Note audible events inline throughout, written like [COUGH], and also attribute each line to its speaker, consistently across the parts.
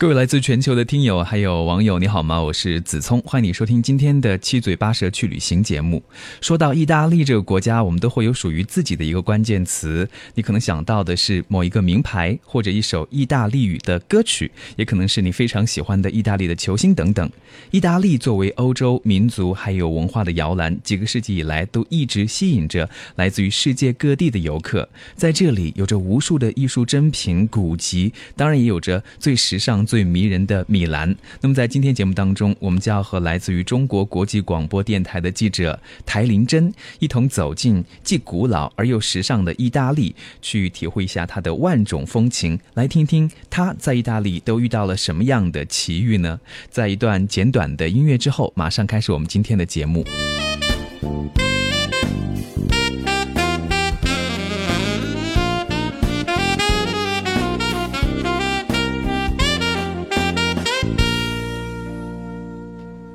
Speaker 1: 各位来自全球的听友还有网友，你好吗？我是子聪，欢迎你收听今天的七嘴八舌去旅行节目。说到意大利这个国家，我们都会有属于自己的一个关键词，你可能想到的是某一个名牌，或者一首意大利语的歌曲，也可能是你非常喜欢的意大利的球星等等。意大利作为欧洲民族还有文化的摇篮，几个世纪以来都一直吸引着来自于世界各地的游客。在这里，有着无数的艺术珍品、古籍，当然也有着最时尚。最迷人的米兰。那么，在今天节目当中，我们就要和来自于中国国际广播电台的记者台林真一同走进既古老而又时尚的意大利，去体会一下它的万种风情，来听听他在意大利都遇到了什么样的奇遇呢？在一段简短的音乐之后，马上开始我们今天的节目。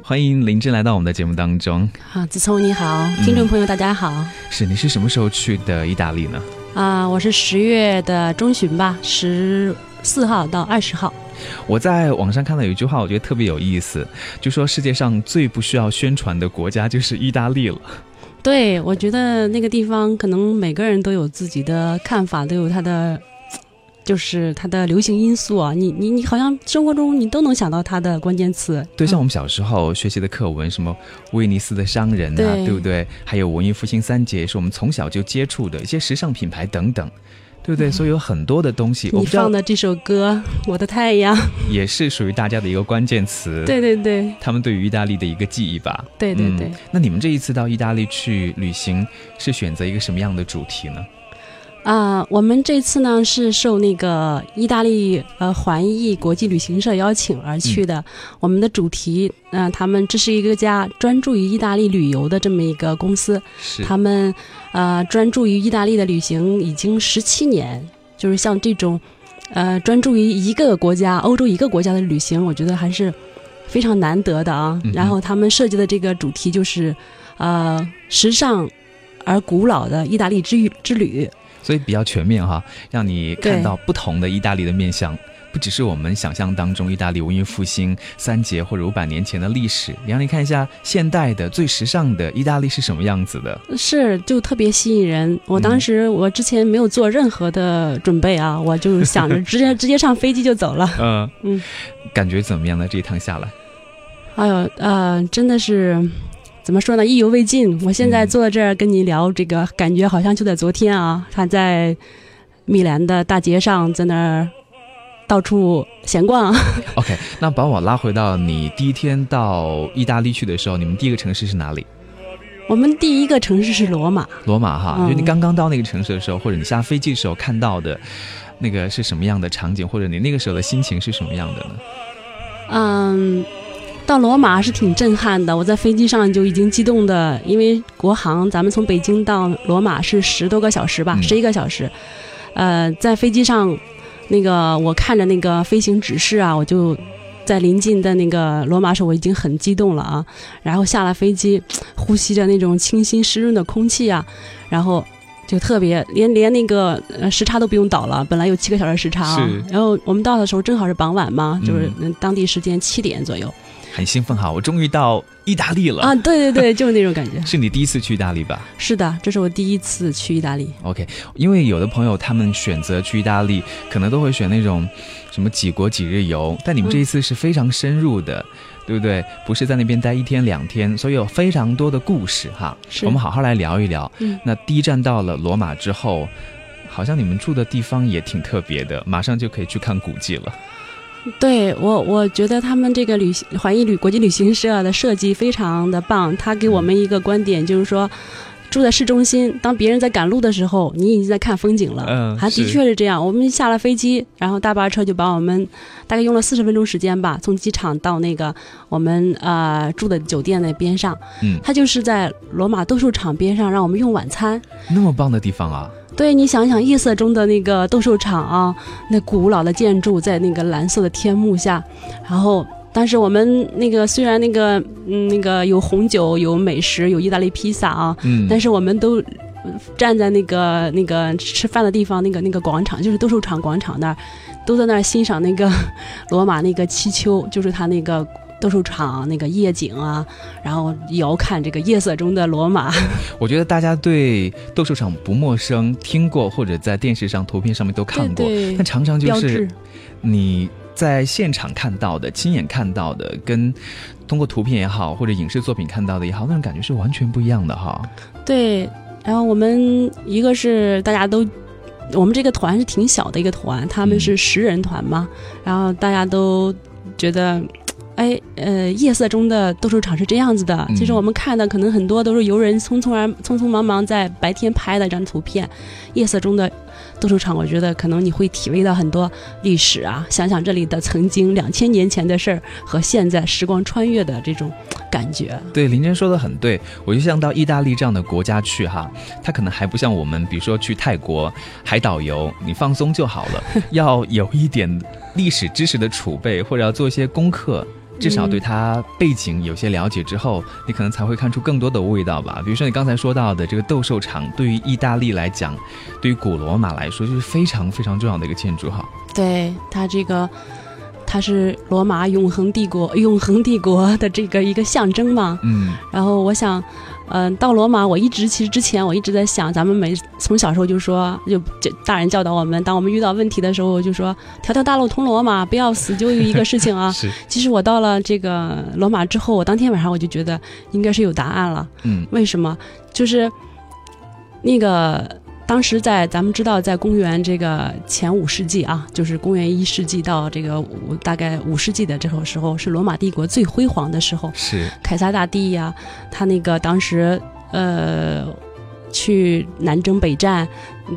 Speaker 1: 欢迎林真来到我们的节目当中。
Speaker 2: 啊，子聪你好，听众朋友大家好。
Speaker 1: 是，你是什么时候去的意大利呢？
Speaker 2: 啊，我是十月的中旬吧，十四号到二十号。
Speaker 1: 我在网上看到有一句话，我觉得特别有意思，就说世界上最不需要宣传的国家就是意大利了。
Speaker 2: 对，我觉得那个地方可能每个人都有自己的看法，都有他的。就是它的流行因素啊，你你你好像生活中你都能想到它的关键词。
Speaker 1: 对，像我们小时候学习的课文，什么威尼斯的商人啊，对不对？还有文艺复兴三杰，是我们从小就接触的一些时尚品牌等等，对不对？所以有很多的东西。
Speaker 2: 你放的这首歌《我的太阳》[LAUGHS]
Speaker 1: 也是属于大家的一个关键词。
Speaker 2: 对对对，
Speaker 1: 他们对于意大利的一个记忆吧。
Speaker 2: 对对对。
Speaker 1: 那你们这一次到意大利去旅行，是选择一个什么样的主题呢？
Speaker 2: 啊，我们这次呢是受那个意大利呃环艺国际旅行社邀请而去的。我们的主题，嗯，他们这是一个家专注于意大利旅游的这么一个公司。
Speaker 1: 是。
Speaker 2: 他们呃专注于意大利的旅行已经十七年，就是像这种，呃，专注于一个国家、欧洲一个国家的旅行，我觉得还是非常难得的啊。然后他们设计的这个主题就是，呃，时尚而古老的意大利之之旅。
Speaker 1: 所以比较全面哈，让你看到不同的意大利的面相，不只是我们想象当中意大利文艺复兴三杰或者五百年前的历史，也让你看一下现代的最时尚的意大利是什么样子的。
Speaker 2: 是，就特别吸引人。我当时我之前没有做任何的准备啊，我就想着直接直接上飞机就走了。[LAUGHS]
Speaker 1: 嗯嗯，感觉怎么样呢？这一趟下来？
Speaker 2: 哎呦，呃，真的是。怎么说呢？意犹未尽。我现在坐在这儿跟你聊这个，感觉好像就在昨天啊。他在米兰的大街上，在那儿到处闲逛。[LAUGHS]
Speaker 1: OK，那把我拉回到你第一天到意大利去的时候，你们第一个城市是哪里？
Speaker 2: 我们第一个城市是罗马。
Speaker 1: 罗马哈，就你刚刚到那个城市的时候，或者你下飞机的时候看到的那个是什么样的场景，或者你那个时候的心情是什么样的呢？
Speaker 2: 嗯。到罗马是挺震撼的，我在飞机上就已经激动的，因为国航咱们从北京到罗马是十多个小时吧，十一个小时。呃，在飞机上，那个我看着那个飞行指示啊，我就在临近的那个罗马时候，我已经很激动了啊。然后下了飞机，呼吸着那种清新湿润的空气啊，然后就特别连连那个时差都不用倒了，本来有七个小时时差啊。然后我们到的时候正好是傍晚嘛，就是当地时间七点左右。
Speaker 1: 很兴奋哈！我终于到意大利了
Speaker 2: 啊！对对对，[LAUGHS] 就是那种感觉。
Speaker 1: 是你第一次去意大利吧？
Speaker 2: 是的，这是我第一次去意大利。
Speaker 1: OK，因为有的朋友他们选择去意大利，可能都会选那种什么几国几日游，但你们这一次是非常深入的，对不对？不是在那边待一天两天，所以有非常多的故事哈。我们好好来聊一聊。嗯那第一站到了罗马之后，好像你们住的地方也挺特别的，马上就可以去看古迹了。[LAUGHS]
Speaker 2: 对我，我觉得他们这个旅行环艺旅国际旅行社的设计非常的棒。他给我们一个观点，就是说，住在市中心，当别人在赶路的时候，你已经在看风景了。嗯，还的确是这样。我们下了飞机，然后大巴车就把我们大概用了四十分钟时间吧，从机场到那个我们呃住的酒店的边上。嗯，他就是在罗马斗兽场边上让我们用晚餐。
Speaker 1: 那么棒的地方啊！
Speaker 2: 对你想想，夜色中的那个斗兽场啊，那古老的建筑在那个蓝色的天幕下，然后，当时我们那个虽然那个嗯那个有红酒、有美食、有意大利披萨啊，
Speaker 1: 嗯，
Speaker 2: 但是我们都站在那个那个吃饭的地方，那个那个广场，就是斗兽场广场那儿，都在那儿欣赏那个 [LAUGHS] 罗马那个七丘，就是它那个。斗兽场那个夜景啊，然后遥看这个夜色中的罗马。[LAUGHS]
Speaker 1: 我觉得大家对斗兽场不陌生，听过或者在电视上、图片上面都看过，但常常就是你在现场看到的、亲眼看到的，跟通过图片也好或者影视作品看到的也好，那种感觉是完全不一样的哈。
Speaker 2: 对，然后我们一个是大家都，我们这个团是挺小的一个团，他们是十人团嘛，然后大家都觉得。哎，呃，夜色中的斗兽场是这样子的。其实我们看的可能很多都是游人匆匆而匆匆忙忙在白天拍的一张图片。夜色中的斗兽场，我觉得可能你会体味到很多历史啊，想想这里的曾经两千年前的事儿和现在时光穿越的这种感觉。
Speaker 1: 对，林真说的很对。我就像到意大利这样的国家去哈，它可能还不像我们，比如说去泰国海岛游，你放松就好了，[LAUGHS] 要有一点历史知识的储备，或者要做一些功课。至少对它背景有些了解之后，你可能才会看出更多的味道吧。比如说你刚才说到的这个斗兽场，对于意大利来讲，对于古罗马来说，就是非常非常重要的一个建筑哈。
Speaker 2: 对它这个，它是罗马永恒帝国、永恒帝国的这个一个象征嘛。
Speaker 1: 嗯。
Speaker 2: 然后我想。嗯，到罗马，我一直其实之前我一直在想，咱们每从小时候就说，就就大人教导我们，当我们遇到问题的时候，就说条条大路通罗马，不要死就一个事情啊。
Speaker 1: 是。
Speaker 2: 其实我到了这个罗马之后，我当天晚上我就觉得应该是有答案了。
Speaker 1: 嗯。
Speaker 2: 为什么？就是那个。当时在咱们知道，在公元这个前五世纪啊，就是公元一世纪到这个五大概五世纪的这个时候，是罗马帝国最辉煌的时候。
Speaker 1: 是
Speaker 2: 凯撒大帝呀，他那个当时呃去南征北战，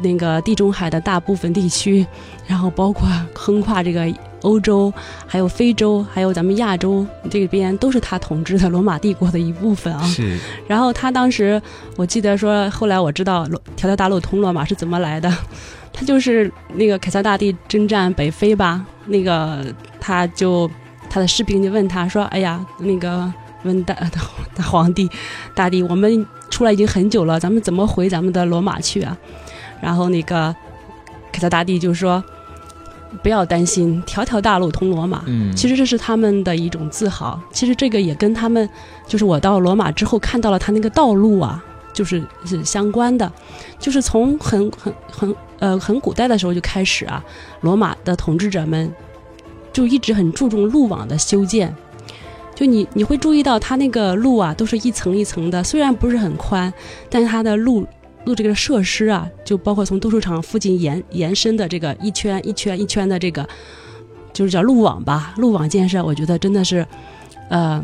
Speaker 2: 那个地中海的大部分地区，[LAUGHS] 然后包括横跨这个。欧洲，还有非洲，还有咱们亚洲这边，都是他统治的罗马帝国的一部分啊。
Speaker 1: 是。
Speaker 2: 然后他当时，我记得说，后来我知道条条大路通罗马是怎么来的，[LAUGHS] 他就是那个凯撒大帝征战北非吧，那个他就他的士兵就问他说：“哎呀，那个问大 [LAUGHS] 大皇帝大帝，我们出来已经很久了，咱们怎么回咱们的罗马去啊？”然后那个凯撒大帝就说。不要担心，条条大路通罗马。
Speaker 1: 嗯，
Speaker 2: 其实这是他们的一种自豪。其实这个也跟他们，就是我到罗马之后看到了他那个道路啊，就是是相关的。就是从很很很呃很古代的时候就开始啊，罗马的统治者们就一直很注重路网的修建。就你你会注意到，它那个路啊，都是一层一层的，虽然不是很宽，但是它的路。路这个设施啊，就包括从斗兽场附近延延伸的这个一圈一圈一圈的这个，就是叫路网吧。路网建设，我觉得真的是，呃，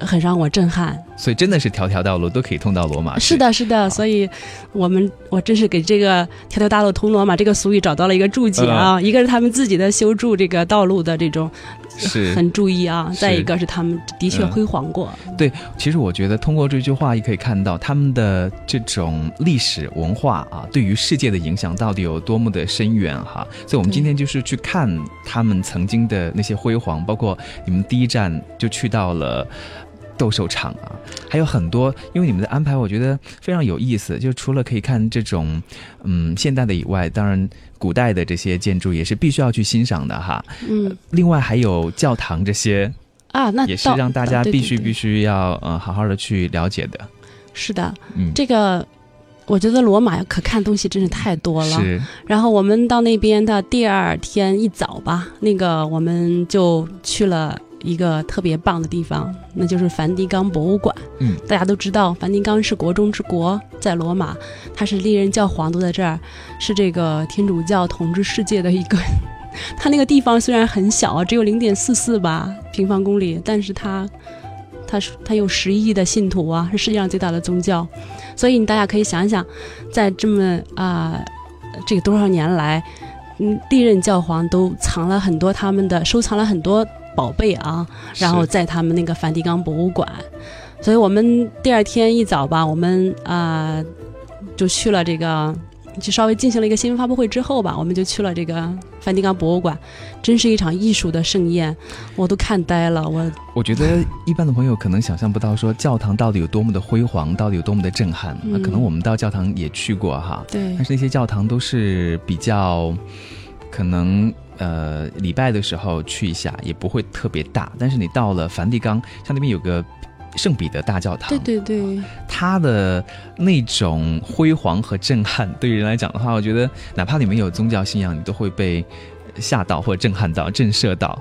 Speaker 2: 很让我震撼。
Speaker 1: 所以真的是条条道路都可以通到罗马。
Speaker 2: 是的，是的。所以我们我真是给这个“条条大路通罗马”这个俗语找到了一个注解啊。一个是他们自己的修筑这个道路的这种。
Speaker 1: 是
Speaker 2: 很注意啊，再一个是他们的确辉煌过。
Speaker 1: 对，其实我觉得通过这句话也可以看到他们的这种历史文化啊，对于世界的影响到底有多么的深远哈。所以，我们今天就是去看他们曾经的那些辉煌，包括你们第一站就去到了。斗兽场啊，还有很多，因为你们的安排我觉得非常有意思。就除了可以看这种嗯现代的以外，当然古代的这些建筑也是必须要去欣赏的哈。
Speaker 2: 嗯，
Speaker 1: 另外还有教堂这些
Speaker 2: 啊，那
Speaker 1: 也是让大家必须必须要呃好好的去了解的。
Speaker 2: 是的，
Speaker 1: 嗯，
Speaker 2: 这个我觉得罗马可看东西真是太多了。
Speaker 1: 是。
Speaker 2: 然后我们到那边的第二天一早吧，那个我们就去了。一个特别棒的地方，那就是梵蒂冈博物馆。
Speaker 1: 嗯，
Speaker 2: 大家都知道，梵蒂冈是国中之国，在罗马，它是历任教皇都在这儿，是这个天主教统治世界的一个。[LAUGHS] 它那个地方虽然很小啊，只有零点四四吧平方公里，但是它，它是它有十亿的信徒啊，是世界上最大的宗教。所以你大家可以想想，在这么啊这个多少年来，嗯，历任教皇都藏了很多他们的，收藏了很多。宝贝啊，然后在他们那个梵蒂冈博物馆，所以我们第二天一早吧，我们啊就去了这个就稍微进行了一个新闻发布会之后吧，我们就去了这个梵蒂冈博物馆，真是一场艺术的盛宴，我都看呆了。我 [LAUGHS]
Speaker 1: 我觉得一般的朋友可能想象不到，说教堂到底有多么的辉煌，到底有多么的震撼。那可能我们到教堂也去过哈，
Speaker 2: 对，
Speaker 1: 但是那些教堂都是比较可能呃礼拜的时候去一下，也不会特别大。但是你到了梵蒂冈，像那边有个。圣彼得大教堂，
Speaker 2: 对对对，
Speaker 1: 它的那种辉煌和震撼，对于人来讲的话，我觉得哪怕你没有宗教信仰，你都会被吓到或者震撼到、震慑到。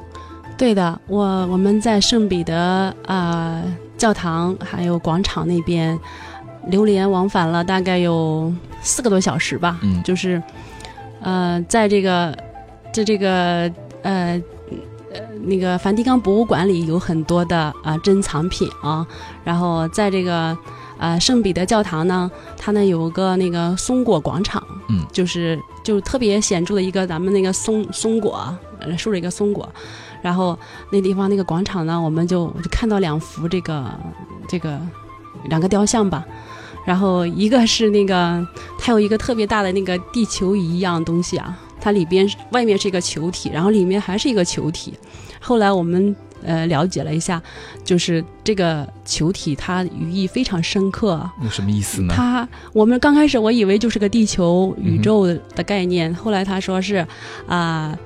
Speaker 2: 对的，我我们在圣彼得啊教堂还有广场那边流连往返了大概有四个多小时吧，
Speaker 1: 嗯，
Speaker 2: 就是呃，在这个在这个呃。呃那个梵蒂冈博物馆里有很多的啊珍藏品啊，然后在这个呃圣彼得教堂呢，它呢有个那个松果广场，
Speaker 1: 嗯，
Speaker 2: 就是就特别显著的一个咱们那个松松果，竖着一个松果，然后那地方那个广场呢，我们就我就看到两幅这个这个两个雕像吧，然后一个是那个它有一个特别大的那个地球仪一样东西啊。它里边外面是一个球体，然后里面还是一个球体。后来我们呃了解了一下，就是这个球体它寓意非常深刻。
Speaker 1: 有什么意思呢？
Speaker 2: 它我们刚开始我以为就是个地球宇宙的概念，后来他说是啊，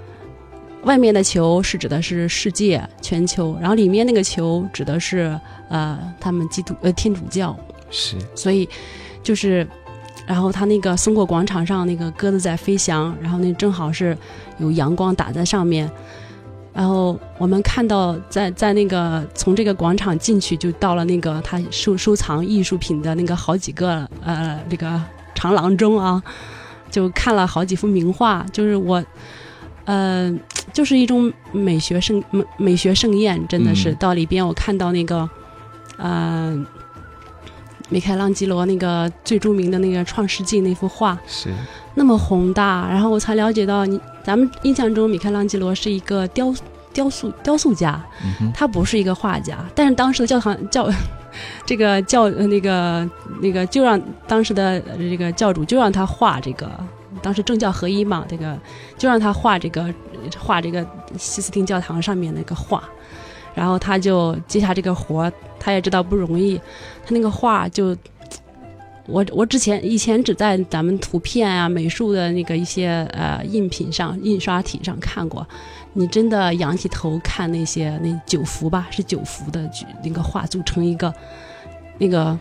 Speaker 2: 外面的球是指的是世界全球，然后里面那个球指的是呃他们基督呃天主教。
Speaker 1: 是，
Speaker 2: 所以就是。然后它那个松果广场上那个鸽子在飞翔，然后那正好是有阳光打在上面，然后我们看到在在那个从这个广场进去就到了那个他收收藏艺术品的那个好几个呃这个长廊中啊，就看了好几幅名画，就是我呃就是一种美学盛美美学盛宴，真的是到里边我看到那个嗯。米开朗基罗那个最著名的那个《创世纪》那幅画
Speaker 1: 是
Speaker 2: 那么宏大，然后我才了解到，你咱们印象中米开朗基罗是一个雕雕塑雕塑家，他不是一个画家。但是当时的教堂教 [LAUGHS] 这个教那个那个就让当时的这个教主就让他画这个，当时政教合一嘛，这个就让他画这个画这个西斯汀教堂上面那个画。然后他就接下这个活他也知道不容易。他那个画就，我我之前以前只在咱们图片啊、美术的那个一些呃印品上、印刷体上看过。你真的仰起头看那些那九幅吧，是九幅的那个画组成一个那个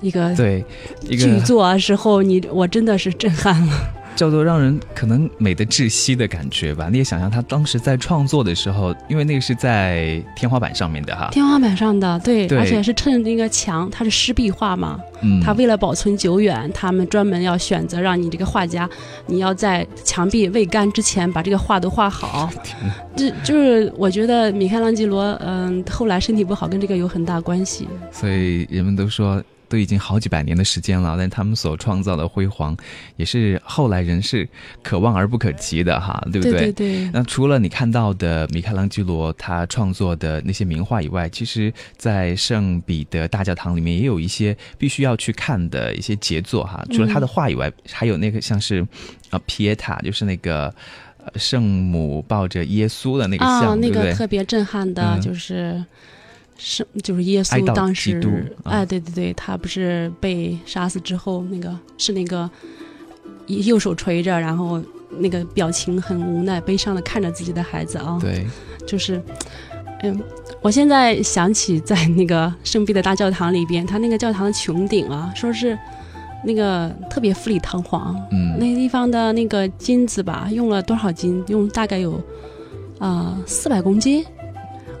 Speaker 2: 一个
Speaker 1: 对
Speaker 2: 剧作时候，你我真的是震撼了。
Speaker 1: 叫做让人可能美的窒息的感觉吧。你也想象他当时在创作的时候，因为那个是在天花板上面的哈，
Speaker 2: 天花板上的对，而且是趁那个墙，它是湿壁画嘛，
Speaker 1: 嗯，
Speaker 2: 他为了保存久远，他们专门要选择让你这个画家，你要在墙壁未干之前把这个画都画好。[LAUGHS] 这就是我觉得米开朗基罗，嗯，后来身体不好跟这个有很大关系。
Speaker 1: 所以人们都说。都已经好几百年的时间了，但他们所创造的辉煌，也是后来人是可望而不可及的哈，对不
Speaker 2: 对？对对。
Speaker 1: 那除了你看到的米开朗基罗他创作的那些名画以外，其实，在圣彼得大教堂里面也有一些必须要去看的一些杰作哈。除了他的画以外，还有那个像是啊皮耶塔，就是那个圣母抱着耶稣的那个像，
Speaker 2: 对不对？特别震撼的，就是。是，就是耶稣当时，哎，对对对，他不是被杀死之后，那个是那个右手垂着，然后那个表情很无奈、悲伤的看着自己的孩子啊。
Speaker 1: 对，
Speaker 2: 就是，嗯，我现在想起在那个圣彼得大教堂里边，他那个教堂的穹顶啊，说是那个特别富丽堂皇，
Speaker 1: 嗯，
Speaker 2: 那地方的那个金子吧，用了多少斤？用大概有啊四百公斤。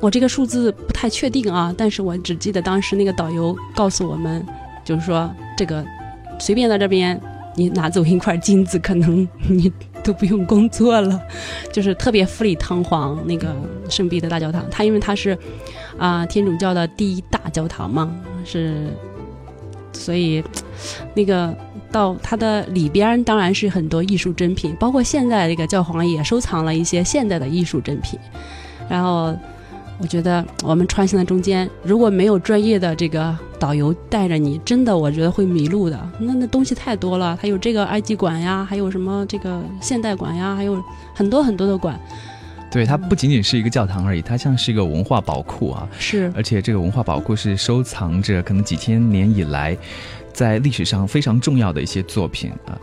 Speaker 2: 我这个数字不太确定啊，但是我只记得当时那个导游告诉我们，就是说这个随便在这边你拿走一块金子，可能你都不用工作了，就是特别富丽堂皇那个圣彼得大教堂。它因为它是啊天主教的第一大教堂嘛，是所以那个到它的里边当然是很多艺术珍品，包括现在这个教皇也收藏了一些现代的艺术珍品，然后。我觉得我们穿行在中间，如果没有专业的这个导游带着你，真的我觉得会迷路的。那那东西太多了，还有这个埃及馆呀，还有什么这个现代馆呀，还有很多很多的馆。
Speaker 1: 对，它不仅仅是一个教堂而已，它像是一个文化宝库啊。
Speaker 2: 是，
Speaker 1: 而且这个文化宝库是收藏着可能几千年以来，在历史上非常重要的一些作品啊，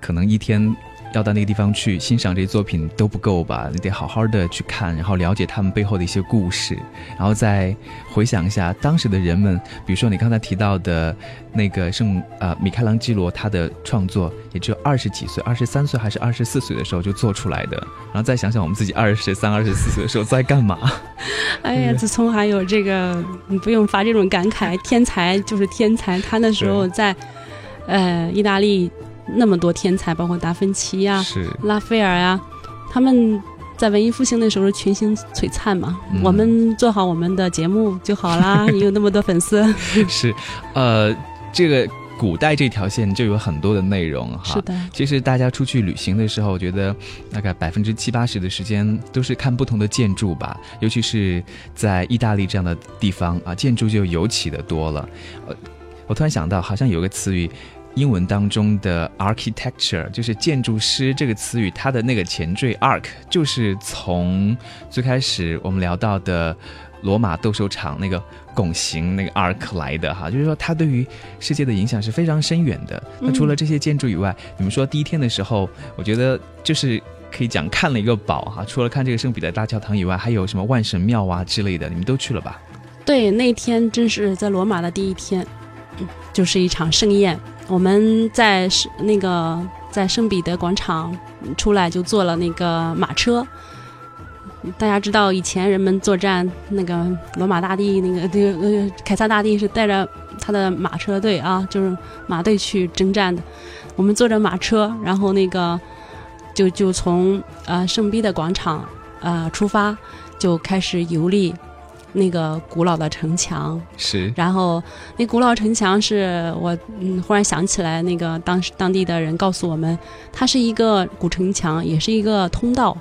Speaker 1: 可能一天。要到那个地方去欣赏这些作品都不够吧？你得好好的去看，然后了解他们背后的一些故事，然后再回想一下当时的人们。比如说你刚才提到的那个圣呃米开朗基罗，他的创作也只有二十几岁，二十三岁还是二十四岁的时候就做出来的。然后再想想我们自己二十三、二十四岁的时候在干嘛？
Speaker 2: 哎呀，自从还有这个，你不用发这种感慨，天才就是天才。他那时候在呃意大利。那么多天才，包括达芬奇呀、拉斐尔呀，他们在文艺复兴的时候是群星璀璨嘛。我们做好我们的节目就好啦。你 [LAUGHS] 有那么多粉丝，
Speaker 1: 是，呃，这个古代这条线就有很多的内容哈。
Speaker 2: 是的，
Speaker 1: 其实大家出去旅行的时候，我觉得大概百分之七八十的时间都是看不同的建筑吧，尤其是在意大利这样的地方啊，建筑就尤其的多了。呃，我突然想到，好像有个词语。英文当中的 architecture 就是建筑师这个词语，它的那个前缀 arc 就是从最开始我们聊到的罗马斗兽场那个拱形那个 arc 来的哈，就是说它对于世界的影响是非常深远的。那除了这些建筑以外，你们说第一天的时候，我觉得就是可以讲看了一个宝哈。除了看这个圣彼得大教堂以外，还有什么万神庙啊之类的，你们都去了吧？
Speaker 2: 对，那天真是在罗马的第一天，就是一场盛宴。我们在圣那个在圣彼得广场出来就坐了那个马车。大家知道以前人们作战，那个罗马大帝那个那个呃凯撒大帝是带着他的马车队啊，就是马队去征战的。我们坐着马车，然后那个就就从呃圣彼得广场呃出发，就开始游历。那个古老的城墙
Speaker 1: 是，
Speaker 2: 然后那古老城墙是我嗯忽然想起来，那个当时当地的人告诉我们，它是一个古城墙，也是一个通道。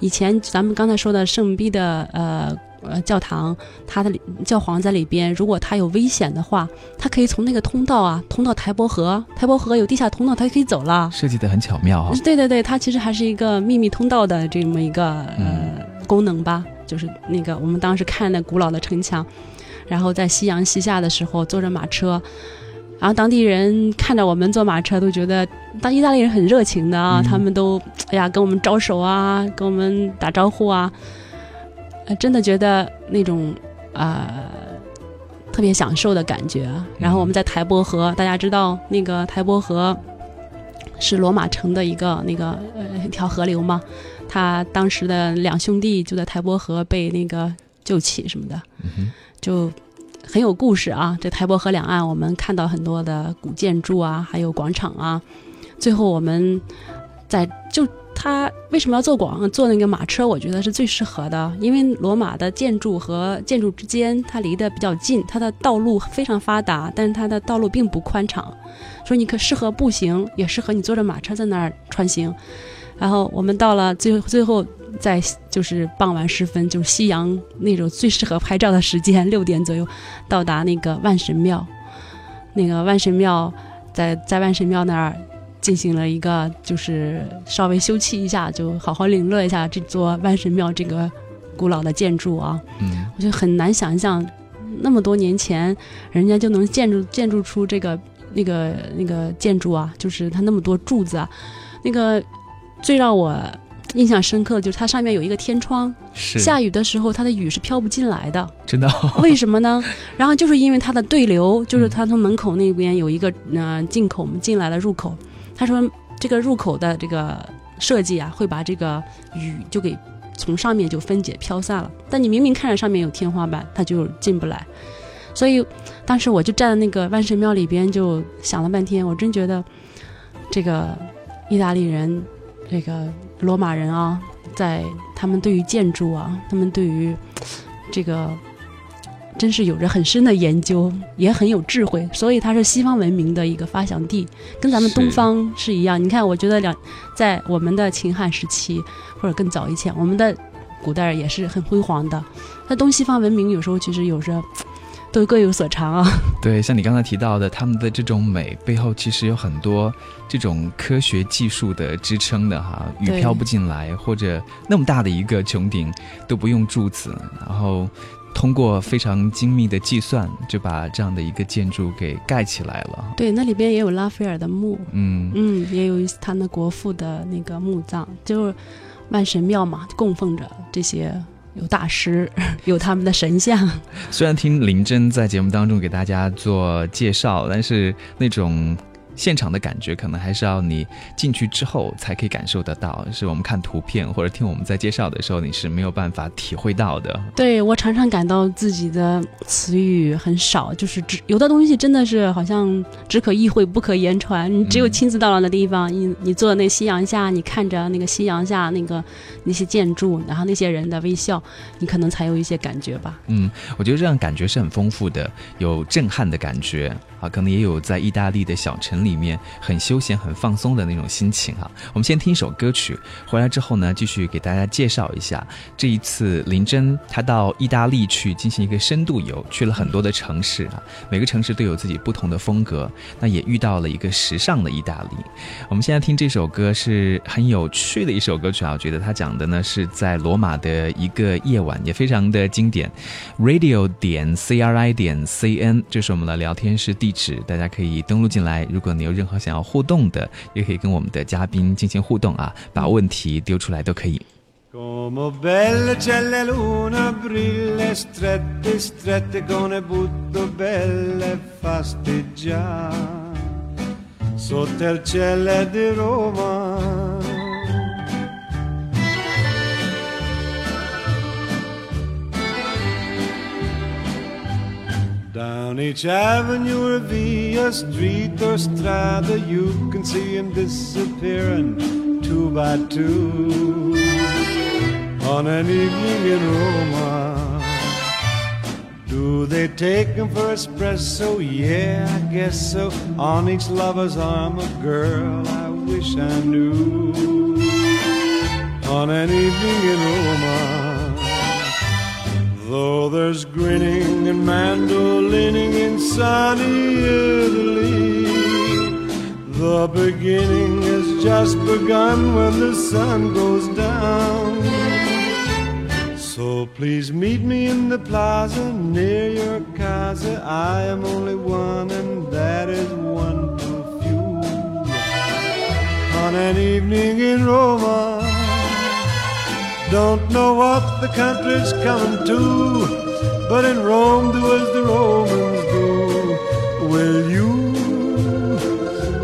Speaker 2: 以前咱们刚才说的圣彼的呃呃教堂，它的教皇在里边，如果他有危险的话，他可以从那个通道啊通到台伯河，台伯河有地下通道，他就可以走了。
Speaker 1: 设计的很巧妙哈。
Speaker 2: 对对对，它其实还是一个秘密通道的这么一个呃功能吧。就是那个，我们当时看那古老的城墙，然后在夕阳西下的时候坐着马车，然后当地人看着我们坐马车都觉得，当意大利人很热情的啊，他们都哎呀跟我们招手啊，跟我们打招呼啊，呃，真的觉得那种啊特别享受的感觉。然后我们在台伯河，大家知道那个台伯河是罗马城的一个那个呃一条河流吗？他当时的两兄弟就在台伯河被那个救起什么的，就很有故事啊。这台伯河两岸，我们看到很多的古建筑啊，还有广场啊。最后我们在就他为什么要坐广坐那个马车？我觉得是最适合的，因为罗马的建筑和建筑之间它离得比较近，它的道路非常发达，但是它的道路并不宽敞，所以你可适合步行，也适合你坐着马车在那儿穿行。然后我们到了最最后，在就是傍晚时分，就是夕阳那种最适合拍照的时间，[LAUGHS] 六点左右到达那个万神庙。那个万神庙在在万神庙那儿进行了一个，就是稍微休憩一下，就好好领略一下这座万神庙这个古老的建筑啊。
Speaker 1: 嗯，
Speaker 2: 我就很难想象，那么多年前人家就能建筑建筑出这个那个那个建筑啊，就是它那么多柱子啊，那个。最让我印象深刻的就是它上面有一个天窗，下雨的时候它的雨是飘不进来的。
Speaker 1: 真的？[LAUGHS]
Speaker 2: 为什么呢？然后就是因为它的对流，就是它从门口那边有一个嗯进口我们进来的入口，他说这个入口的这个设计啊，会把这个雨就给从上面就分解飘散了。但你明明看着上面有天花板，它就进不来。所以当时我就站在那个万神庙里边，就想了半天，我真觉得这个意大利人。这个罗马人啊，在他们对于建筑啊，他们对于这个真是有着很深的研究，也很有智慧，所以它是西方文明的一个发祥地，跟咱们东方是一样。你看，我觉得两在我们的秦汉时期或者更早以前，我们的古代也是很辉煌的。那东西方文明有时候其实有时候都各有所长啊。[LAUGHS]
Speaker 1: 对，像你刚才提到的，他们的这种美背后其实有很多这种科学技术的支撑的哈。雨飘不进来，或者那么大的一个穹顶都不用柱子，然后通过非常精密的计算就把这样的一个建筑给盖起来了。
Speaker 2: 对，那里边也有拉斐尔的墓，
Speaker 1: 嗯
Speaker 2: 嗯，也有他的国父的那个墓葬，就是万神庙嘛，供奉着这些。有大师，有他们的神像。[LAUGHS]
Speaker 1: 虽然听林真在节目当中给大家做介绍，但是那种。现场的感觉可能还是要你进去之后才可以感受得到，是我们看图片或者听我们在介绍的时候你是没有办法体会到的。
Speaker 2: 对我常常感到自己的词语很少，就是只有的东西真的是好像只可意会不可言传。你只有亲自到了那地方，你你坐在那夕阳下，你看着那个夕阳下那个那些建筑，然后那些人的微笑，你可能才有一些感觉吧。
Speaker 1: 嗯，我觉得这样感觉是很丰富的，有震撼的感觉啊，可能也有在意大利的小城里。面很休闲、很放松的那种心情哈。我们先听一首歌曲，回来之后呢，继续给大家介绍一下这一次林真他到意大利去进行一个深度游，去了很多的城市啊，每个城市都有自己不同的风格。那也遇到了一个时尚的意大利。我们现在听这首歌是很有趣的一首歌曲啊，我觉得它讲的呢是在罗马的一个夜晚，也非常的经典。Radio 点 C R I 点 C N，这是我们的聊天室第地址，大家可以登录进来。如果你有任何想要互动的，也可以跟我们的嘉宾进行互动啊，把问题丢出来都可以。
Speaker 3: Down each avenue or via uh, street or strada, you can see him disappearing two by two on an evening in Roma. Do they take him for espresso? Yeah, I guess so. On each lover's arm, a girl I wish I knew. On an evening in Roma. Though there's grinning and mandolining in sunny Italy, the beginning has just begun when the sun goes down. So please meet me in the plaza near your casa. I am only one, and that is one too few. On an evening in Roma don't know what the country's coming to, but in Rome do as the Romans do. Will you,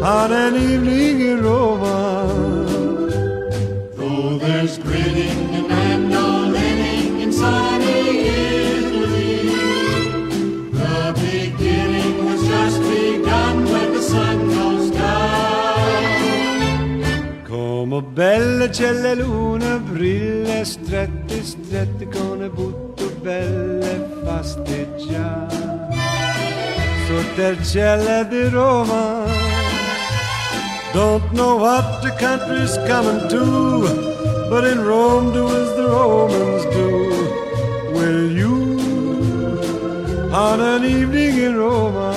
Speaker 3: on an evening in Roma, Come bella c'è la luna brilla strette, strette con le butto belle fasteggiare sotto il cielo di Roma. Don't know what the country's coming to, but in Rome do as the Romans do. Will you, on an evening in Roma,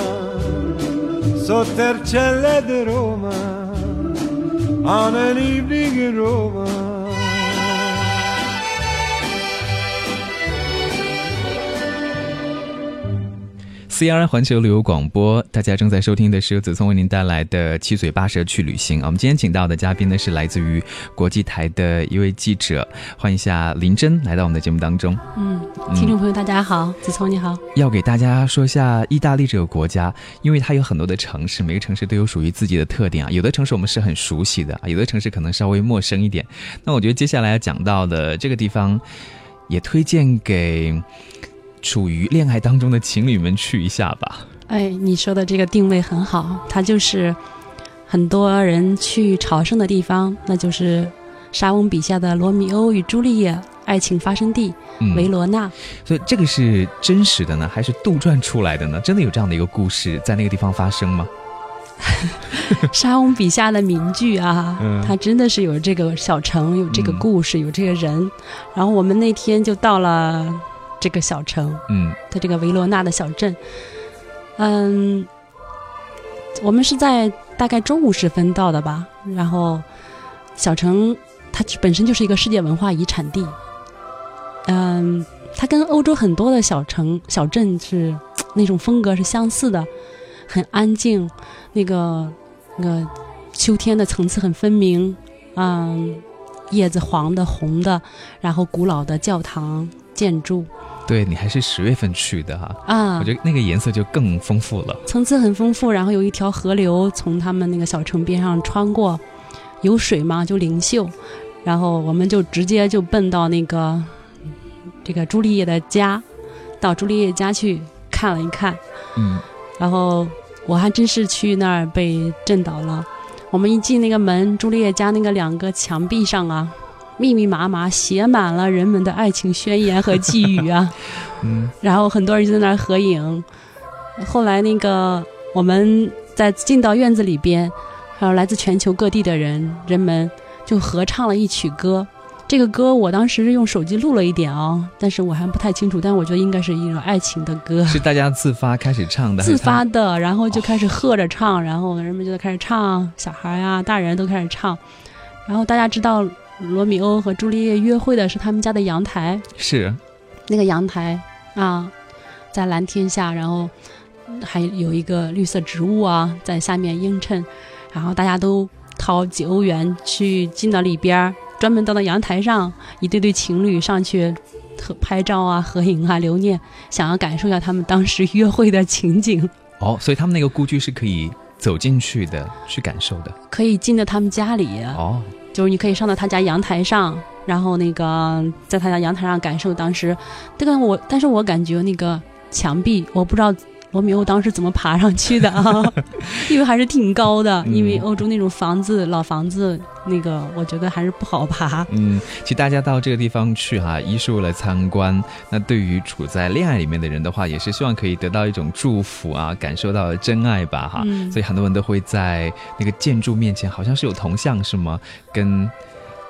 Speaker 3: sotto il cielo di Roma, on an evening in Roma?
Speaker 1: C R 环球旅游广播，大家正在收听的是由子聪为您带来的《七嘴八舌去旅行》。我们今天请到的嘉宾呢是来自于国际台的一位记者，欢迎一下林真来到我们的节目当中。
Speaker 2: 嗯，听众朋友大家好，子聪你好。
Speaker 1: 要给大家说一下意大利这个国家，因为它有很多的城市，每个城市都有属于自己的特点啊。有的城市我们是很熟悉的啊，有的城市可能稍微陌生一点。那我觉得接下来要讲到的这个地方，也推荐给。处于恋爱当中的情侣们去一下吧。
Speaker 2: 哎，你说的这个定位很好，它就是很多人去朝圣的地方，那就是莎翁笔下的罗密欧与朱丽叶爱情发生地维罗纳。
Speaker 1: 所以这个是真实的呢，还是杜撰出来的呢？真的有这样的一个故事在那个地方发生吗？[LAUGHS]
Speaker 2: 莎翁笔下的名句啊，
Speaker 1: 嗯
Speaker 2: 它真的是有这个小城，有这个
Speaker 1: 嗯
Speaker 2: 故事，有这个人。然后我们那天就到了这个小城，
Speaker 1: 嗯
Speaker 2: 在这个维罗纳的小镇。嗯，我们是在大概中午时分到的吧。然后小城它本身就是一个世界文化遗产地。嗯，它跟欧洲很多的小城小镇是那种风格是相似的，很安静，那个那个秋天的层次很分明，嗯，叶子黄的、红的，然后古老的教堂建筑。
Speaker 1: 对你还是十月份去的哈，
Speaker 2: 啊。
Speaker 1: 我，觉得那个颜色就更丰富了。
Speaker 2: 层次很丰富，然后有一条河流从他们那个小城边上穿过，有水嘛就灵秀，然后我们就直接就奔到那个这个朱丽叶的家，到朱丽叶家去看了一看，
Speaker 1: 嗯，
Speaker 2: 然后我还真是去那儿被震倒了。我们一进那个门，朱丽叶家那个两个墙壁上啊，密密麻麻写满了人们的爱情宣言和寄语啊。[LAUGHS]
Speaker 1: 嗯，
Speaker 2: 然后很多人就在那儿合影。后来那个我们在进到院子里边，还有来自全球各地的人人们就合唱了一曲歌。这个歌我当时用手机录了一点哦、但是我还不太清楚，但我觉得应该是一种爱情的歌。[LAUGHS]
Speaker 1: 是大家自发开始唱的，
Speaker 2: 自发的，然后就开始和着唱，然后人们就开始唱，小孩啊、大人都开始唱。然后大家知道罗密欧和朱丽叶约会的是他们家的阳台，
Speaker 1: 是
Speaker 2: 那个阳台啊，在蓝天下，然后还有一个绿色植物啊在下面映衬，然后大家都掏几欧元去进到里边儿，专门到那阳台上，一对对情侣上去合拍照啊、合影啊、留念，想要感受一下他们当时约会的情景。
Speaker 1: 哦，所以他们那个故居是可以走进去的，去感受的。
Speaker 2: 可以进到他们家里，
Speaker 1: 哦，
Speaker 2: 就是你可以上到他家阳台上，然后那个在他家阳台上感受当时，这个我，但是我感觉那个墙壁，我不知道罗密欧当时怎么爬上去的啊，[LAUGHS] 因为还是挺高的，
Speaker 1: 嗯
Speaker 2: 因为欧洲那种房子老房子，那个我觉得还是不好爬。
Speaker 1: 嗯，其实大家到这个地方去哈，一是为了参观，那对于处在恋爱里面的人的话，也是希望可以得到一种祝福啊，感受到真爱吧哈。
Speaker 2: 嗯
Speaker 1: 所以很多人都会在那个建筑面前，好像是有铜像是吗？跟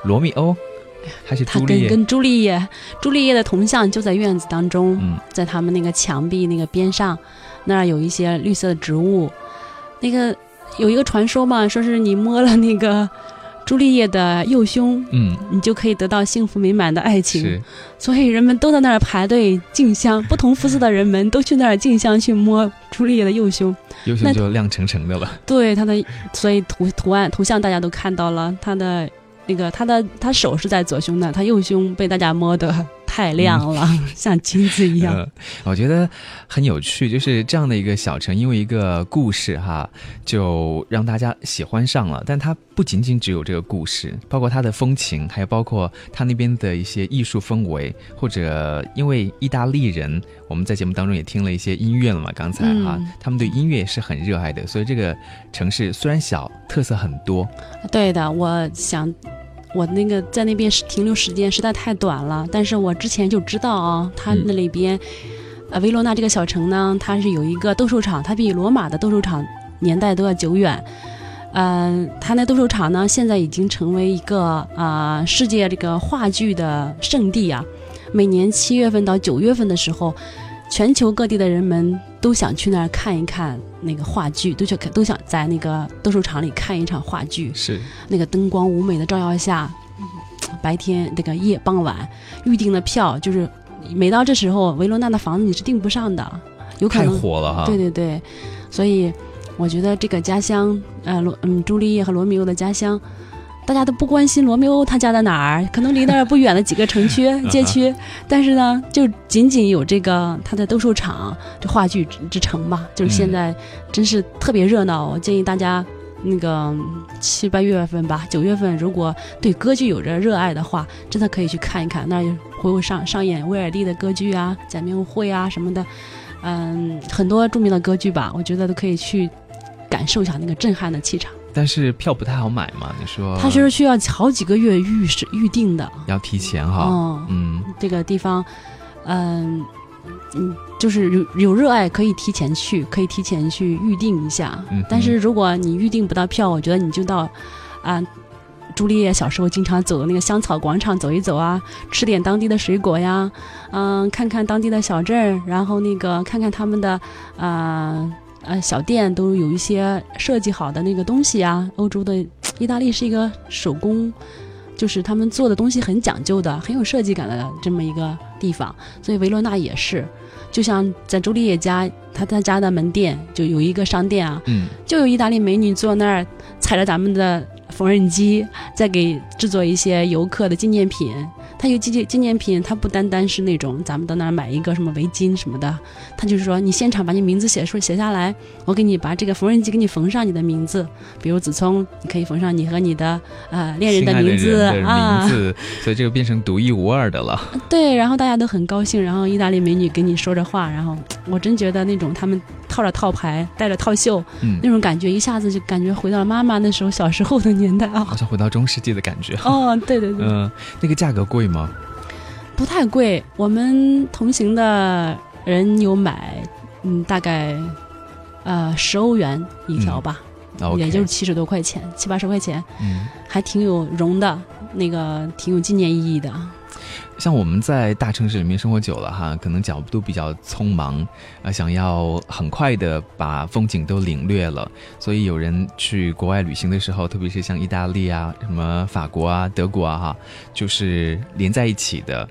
Speaker 1: 罗密欧还是
Speaker 2: 他？跟跟朱丽叶，朱丽叶的铜像就在院子当中，
Speaker 1: 嗯
Speaker 2: 在他们那个墙壁那个边上，那儿有一些绿色的植物。那个有一个传说嘛，说是你摸了那个朱丽叶的右胸，
Speaker 1: 嗯，
Speaker 2: 你就可以得到幸福美满的爱情。
Speaker 1: 是
Speaker 2: 所以人们都在那儿排队竞相，不同肤色的人们都去那儿竞相去摸朱丽叶的右胸。
Speaker 1: 优秀
Speaker 2: 那
Speaker 1: 就亮澄澄的了。
Speaker 2: 对它的，所以图图案图像大家都看到了，它的那个他的他手是在左胸的，他右胸被大家摸得太亮了，[LAUGHS] 像金子一样。
Speaker 1: 呃，我觉得很有趣，就是这样的一个小城，因为一个故事哈，就让大家喜欢上了。但它不仅仅只有这个故事，包括它的风情，还有包括它那边的一些艺术氛围，或者因为意大利人，我们在节目当中也听了一些音乐了嘛，刚才哈，
Speaker 2: 嗯
Speaker 1: 他们对音乐是很热爱的，所以这个城市虽然小，特色很多。
Speaker 2: 对的，我想。我那个在那边停留时间实在太短了，但是我之前就知道啊，它那里边，呃，维罗纳这个小城呢，它是有一个斗兽场，它比罗马的斗兽场年代都要久远。嗯、它那斗兽场呢，现在已经成为一个啊、世界这个话剧的圣地啊。每年七月份到九月份的时候，全球各地的人们都想去那儿看一看那个话剧，都想都想在那个斗兽场里看一场话剧。
Speaker 1: 是，
Speaker 2: 那个灯光舞美的照耀下，嗯白天那个夜傍晚预定的票，就是每到这时候，维罗纳的房子你是订不上的，有可
Speaker 1: 太
Speaker 2: 能。
Speaker 1: 火了哈。
Speaker 2: 对对对，所以我觉得这个家乡，呃，罗嗯，朱丽叶和罗密欧的家乡。大家都不关心罗密欧他家在哪儿，可能离那儿不远的几个城区 [LAUGHS] 街区，但是呢，就仅仅有这个他的斗兽场这话剧之之城吧，就是现
Speaker 1: 嗯
Speaker 2: 在真是特别热闹。我建议大家那个七八月份吧，九月份如果对歌剧有着热爱的话，真的可以去看一看，那儿会会上上演威尔第的歌剧啊、假面舞会啊什么的，嗯，很多著名的歌剧吧，我觉得都可以去感受一下那个震撼的气场。
Speaker 1: 但是票不太好买嘛，你说？
Speaker 2: 它是需要好几个月预是预定的。
Speaker 1: 要提前哈。
Speaker 2: 哦，
Speaker 1: 嗯
Speaker 2: 这个地方，嗯，嗯，就是有有热爱可以提前去，可以提前去预定一下。
Speaker 1: 嗯
Speaker 2: 但是如果你预定不到票，我觉得你就到啊。朱丽叶小时候经常走的那个香草广场走一走啊，吃点当地的水果呀，嗯、看看当地的小镇，然后那个看看他们的啊呃小店都有一些设计好的那个东西啊。欧洲的意大利是一个手工，就是他们做的东西很讲究的，很有设计感的这么一个地方。所以维罗纳也是，就像在朱丽叶家，他他家的门店就有一个商店啊，
Speaker 1: 嗯
Speaker 2: 就有意大利美女坐那儿踩着咱们的缝纫机，在给制作一些游客的纪念品。它有纪纪念品，它不单单是那种咱们到那儿买一个什么围巾什么的，它就是说你现场把你名字写出写下来，我给你把这个缝纫机给你缝上你的名字，比如子聪，你可以缝上你和你的呃恋人
Speaker 1: 的
Speaker 2: 名字啊，
Speaker 1: 名字，所以这个变成独一无二的了。[LAUGHS]
Speaker 2: 对，然后大家都很高兴，然后意大利美女给你说着话，然后我真觉得那种他们套着套牌，戴着套袖，
Speaker 1: 嗯
Speaker 2: 那，种感觉一下子就感觉回到了妈妈那时候小时候的年代啊
Speaker 1: 好。像回到中世纪的感觉。
Speaker 2: 哦，对对对，
Speaker 1: 嗯，那个价格贵吗？
Speaker 2: 不太贵。我们同行的人有买，嗯，大概呃十欧元一条吧，也就是七十多块钱，七八十块钱，
Speaker 1: 嗯。
Speaker 2: 还挺有绒的，那个挺有纪念意义的。
Speaker 1: 像我们在大城市里面生活久了哈，可能脚步都比较匆忙，啊，想要很快的把风景都领略了，所以有人去国外旅行的时候，特别是像意大利啊、什么法国啊、德国啊哈，就是连在一起的。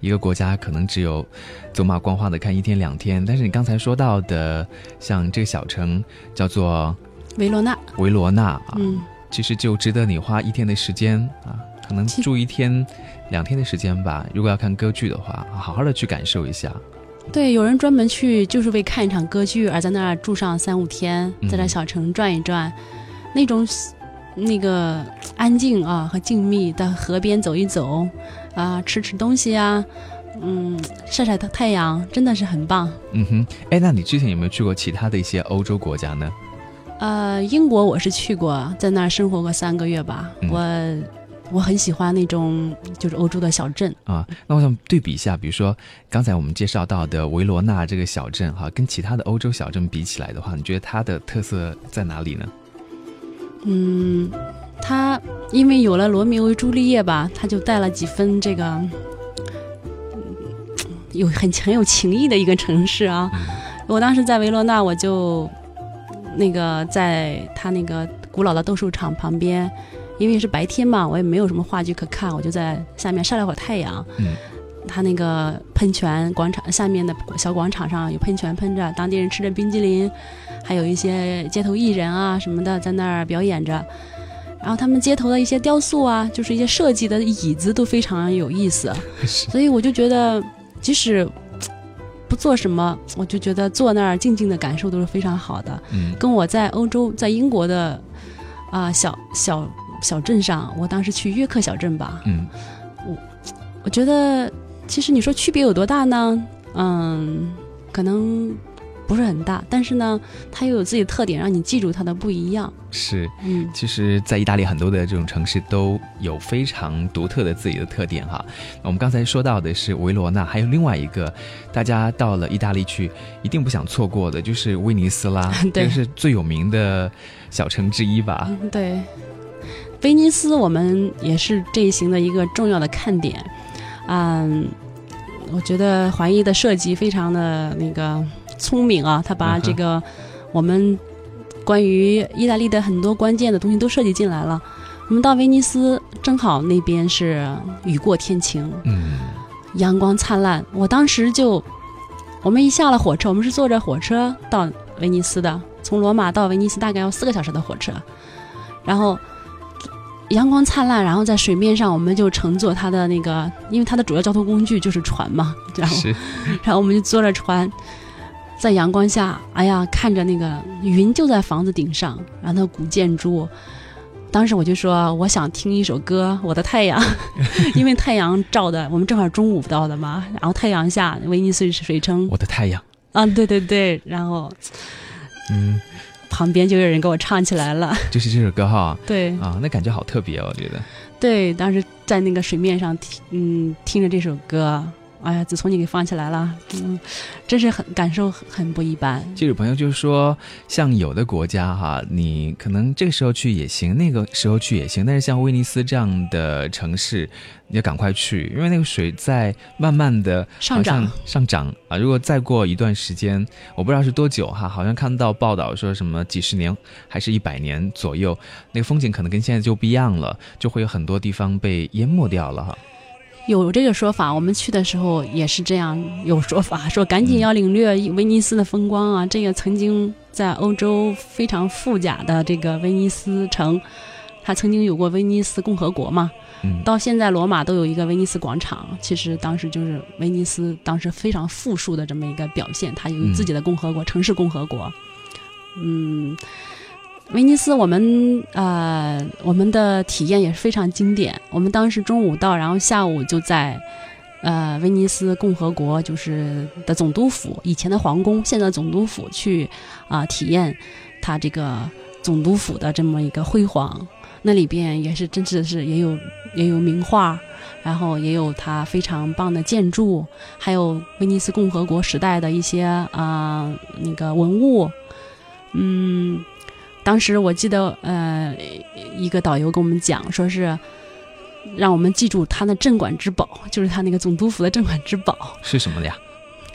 Speaker 1: 一个国家可能只有走马观花的看一天两天，但是你刚才说到的，像这个小城叫做
Speaker 2: 维罗纳，
Speaker 1: 维罗纳啊，
Speaker 2: 嗯，
Speaker 1: 其实就值得你花一天的时间啊，可能住一天、两天的时间吧。如果要看歌剧的话，好好的去感受一下。
Speaker 2: 对，有人专门去就是为看一场歌剧而在那儿住上三五天，在这
Speaker 1: 嗯
Speaker 2: 小城转一转，那种那个安静啊和静谧到河边走一走，啊，吃吃东西啊，嗯，晒晒太阳，真的是很棒。
Speaker 1: 嗯哼，哎，那你之前有没有去过其他的一些欧洲国家呢？
Speaker 2: 呃，英国我是去过，在那儿生活过三个月吧，
Speaker 1: 嗯
Speaker 2: 我我很喜欢那种就是欧洲的小镇。
Speaker 1: 啊，那我想对比一下，比如说刚才我们介绍到的维罗纳这个小镇哈，跟其他的欧洲小镇比起来的话，你觉得它的特色在哪里呢？
Speaker 2: 嗯，它因为有了罗密欧与朱丽叶吧，它就带了几分这个嗯有很很有情谊的一个城市啊。我当时在维罗纳，我就那个在他那个古老的斗兽场旁边，因为是白天嘛，我也没有什么话剧可看，我就在下面晒了会儿太阳。
Speaker 1: 嗯，
Speaker 2: 他那个喷泉广场下面的小广场上有喷泉喷着，当地人吃着冰激凌，还有一些街头艺人啊什么的在那儿表演着。然后他们街头的一些雕塑啊，就是一些设计的椅子都非常有意思，[LAUGHS] 所以我就觉得，即使不做什么，我就觉得坐那儿静静的感受都是非常好的。
Speaker 1: 嗯
Speaker 2: 跟我在欧洲，在英国的啊、小小小镇上，我当时去约克小镇吧，
Speaker 1: 嗯
Speaker 2: 我我觉得其实你说区别有多大呢？嗯，可能不是很大，但是呢，它又有自己的特点，让你记住它的不一样。
Speaker 1: 是。
Speaker 2: 嗯，
Speaker 1: 其实，在意大利很多的这种城市都有非常独特的自己的特点哈。我们刚才说到的是维罗纳，还有另外一个，大家到了意大利去一定不想错过的，就是威尼斯啦，[LAUGHS]
Speaker 2: 对
Speaker 1: 这是最有名的小城之一吧。
Speaker 2: 嗯对，威尼斯我们也是这一行的一个重要的看点。嗯，我觉得环艺的设计非常的那个聪明啊，他把这个我们关于意大利的很多关键的东西都设计进来了。我们到威尼斯，正好那边是雨过天晴，
Speaker 1: 嗯
Speaker 2: 阳光灿烂。我当时就，我们一下了火车，我们是坐着火车到威尼斯的，从罗马到威尼斯大概要四个小时的火车，然后阳光灿烂，然后在水面上我们就乘坐它的那个，因为它的主要交通工具就是船嘛，然后
Speaker 1: 是
Speaker 2: 然后我们就坐着船，在阳光下，哎呀，看着那个云就在房子顶上，然后那古建筑。当时我就说，我想听一首歌《我的太阳》，[LAUGHS] 因为太阳照的，我们正好中午到的嘛，然后太阳下，威尼斯水城
Speaker 1: 我的太阳。
Speaker 2: 啊，对对对，然后
Speaker 1: 嗯，
Speaker 2: 旁边就有人给我唱起来了，[LAUGHS]
Speaker 1: 就是这首歌哈
Speaker 2: 对。
Speaker 1: 啊，那感觉好特别哦，我觉得。
Speaker 2: 对，当时在那个水面上听，嗯，听着这首歌，哎呀，自从你给放起来了，嗯，真是很感受很很不一般。
Speaker 1: 就有朋友就说，像有的国家哈，你可能这个时候去也行，那个时候去也行，但是像威尼斯这样的城市，你要赶快去，因为那个水在慢慢的
Speaker 2: 上涨
Speaker 1: 上涨啊。如果再过一段时间，我不知道是多久哈，好像看到报道说什么几十年还是一百年左右，那个风景可能跟现在就不一样了，就会有很多地方被淹没掉了哈。
Speaker 2: 有这个说法，我们去的时候也是这样有说法，说赶紧要领略威尼斯的风光啊！这个曾经在欧洲非常富甲的这个威尼斯城，它曾经有过威尼斯共和国嘛。
Speaker 1: 嗯
Speaker 2: 到现在罗马都有一个威尼斯广场，其实当时就是威尼斯当时非常富庶的这么一个表现，它有自己的共和国，城市共和国。嗯，威尼斯我们呃我们的体验也是非常经典。我们当时中午到，然后下午就在呃威尼斯共和国就是的总督府，以前的皇宫，现在总督府去啊、体验它这个总督府的这么一个辉煌。那里边也是真的是也有也有名画，然后也有它非常棒的建筑，还有威尼斯共和国时代的一些啊、那个文物。嗯，当时我记得呃一个导游跟我们讲，说是让我们记住他的镇馆之宝，就是他那个总督府的镇馆之宝。
Speaker 1: 是什么呀？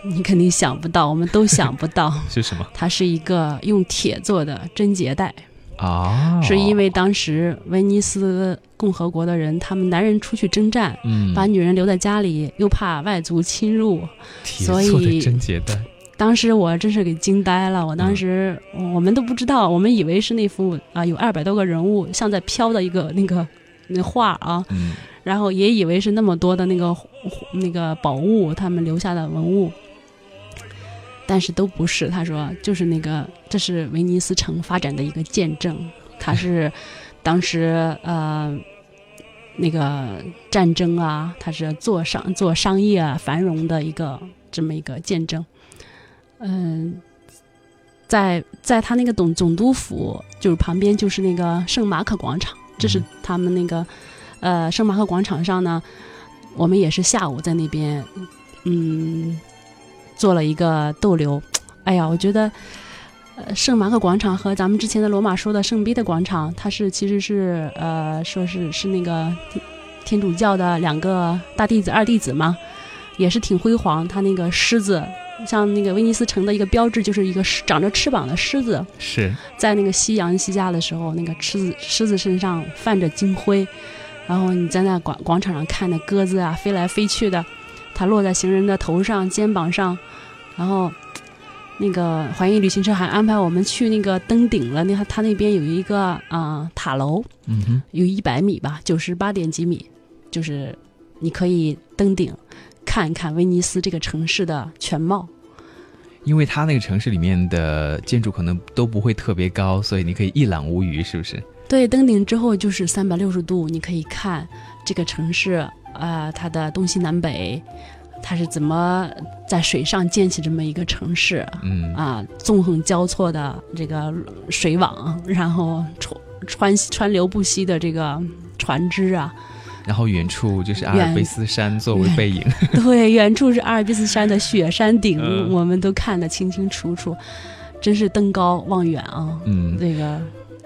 Speaker 2: 你肯定想不到，我们都想不到，[LAUGHS]
Speaker 1: 是什么
Speaker 2: 它是一个用铁做的贞节带。
Speaker 1: 啊？
Speaker 2: 是因为当时威尼斯共和国的人，他们男人出去征战，
Speaker 1: 嗯，
Speaker 2: 把女人留在家里，又怕外族侵入。
Speaker 1: 铁
Speaker 2: 所
Speaker 1: 做的
Speaker 2: 以
Speaker 1: 贞节带，
Speaker 2: 当时我真是给惊呆了，我当时、我们都不知道，我们以为是那幅啊有二百多个人物像在飘的一个那个 [LAUGHS] 那画啊，
Speaker 1: 嗯
Speaker 2: 然后也以为是那么多的那个那个宝物，他们留下的文物。但是都不是，他说就是那个，这是威尼斯城发展的一个见证，它是 [LAUGHS] 当时呃那个战争啊，它是做商做商业啊繁荣的一个这么一个见证。嗯、在在他那个总总督府，就是旁边就是那个圣马可广场，这是他们那个呃圣马可广场上呢，我们也是下午在那边嗯做了一个逗留。[TSK] 哎呀，我觉得。呃，圣马可广场和咱们之前的罗马说的圣彼得广场，它是其实是呃，说是是那个天主教的两个大弟子、二弟子嘛，也是挺辉煌。他那个狮子，像那个威尼斯城的一个标志，就是一个长着翅膀的狮子，
Speaker 1: 是。
Speaker 2: 在那个夕阳西下的时候，那个狮子狮子身上泛着金辉，然后你在那广广场上看那鸽子啊飞来飞去的，它落在行人的头上、肩膀上，然后那个环艺旅行社还安排我们去那个登顶了，那它它那边有一个啊、塔楼，
Speaker 1: 嗯哼，
Speaker 2: 有一百米吧，九十八点几米，就是你可以登顶看一看威尼斯这个城市的全貌。
Speaker 1: 因为它那个城市里面的建筑可能都不会特别高，所以你可以一览无余，是不是？
Speaker 2: 对，登顶之后就是三百六十度，你可以看这个城市，呃，它的东西南北，它是怎么在水上建起这么一个城市
Speaker 1: 嗯
Speaker 2: 啊？纵横交错的这个水网，然后川川川流不息的这个船只啊，
Speaker 1: 然后远处就是阿尔卑斯山作为背影，[LAUGHS]
Speaker 2: 对，远处是阿尔卑斯山的雪山顶，
Speaker 1: 嗯
Speaker 2: 我们都看得清清楚楚，真是登高望远啊！
Speaker 1: 嗯，
Speaker 2: 那个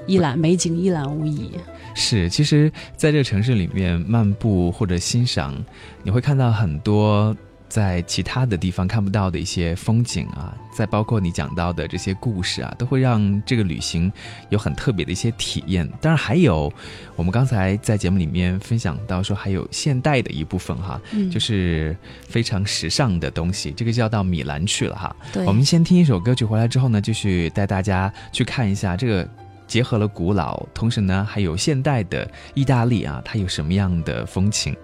Speaker 2: 一览美景一览无遗。
Speaker 1: 是，其实在这个城市里面漫步或者欣赏，你会看到很多在其他的地方看不到的一些风景啊，再包括你讲到的这些故事啊，都会让这个旅行有很特别的一些体验。当然，还有我们刚才在节目里面分享到说，还有现代的一部分哈，
Speaker 2: 嗯，
Speaker 1: 就是非常时尚的东西，这个就要到米兰去了哈。
Speaker 2: 对，
Speaker 1: 我们先听一首歌曲，回来之后呢，继续带大家去看一下这个结合了古老，同时呢还有现代的意大利啊，它有什么样的风情。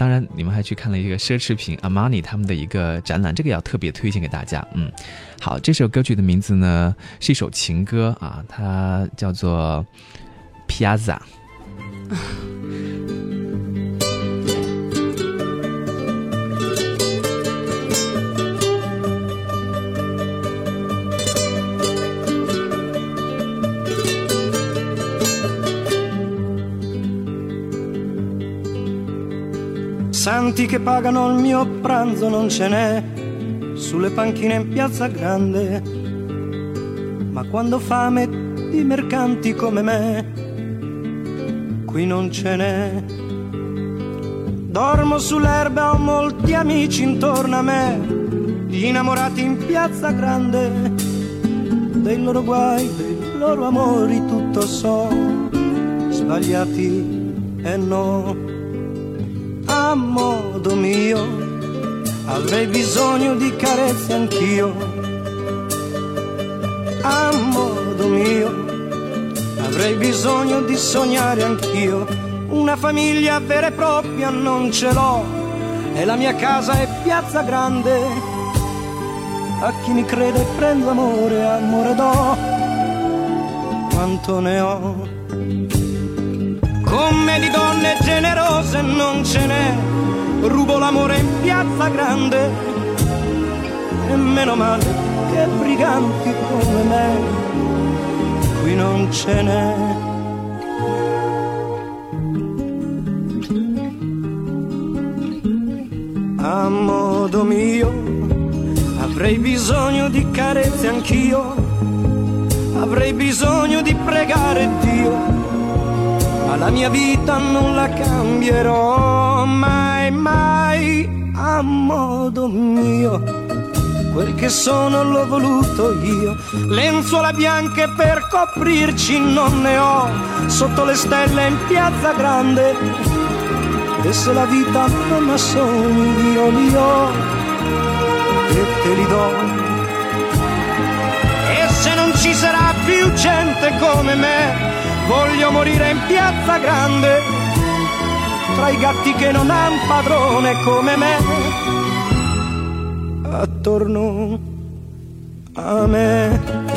Speaker 1: 当然，你们还去看了一个奢侈品 Armani 他们的一个展览，这个要特别推荐给大家。嗯，好，这首歌曲的名字呢是一首情歌啊，它叫做 Piazza。
Speaker 4: Santi che pagano il mio pranzo non ce n'è sulle panchine in piazza grande. Ma quando fame di mercanti come me, qui non ce n'è. Dormo sull'erba, ho molti amici intorno a me, innamorati in piazza grande, dei loro guai, dei loro amori, tutto so, sbagliati e no. A modo mio, avrei bisogno di carezze anch'io. A modo mio, avrei bisogno di sognare anch'io. Una famiglia vera e propria non ce l'ho, e la mia casa è piazza grande. A chi mi crede prendo amore, amore do, quanto ne ho. Generose non ce n'è, rubo l'amore in piazza grande. E meno male che briganti come me, qui non ce n'è. A modo mio, avrei bisogno di carezze anch'io, avrei bisogno di pregare Dio la mia vita non la cambierò mai, mai a modo mio. Quel che sono l'ho voluto io, lenzuola bianche per coprirci non ne ho, sotto le stelle in piazza grande. E se la vita non ha sogni io li ho e te li do. E se non ci sarà più gente come me, voglio morire in piazza grande, tra i gatti che non han padrone come me, attorno a me.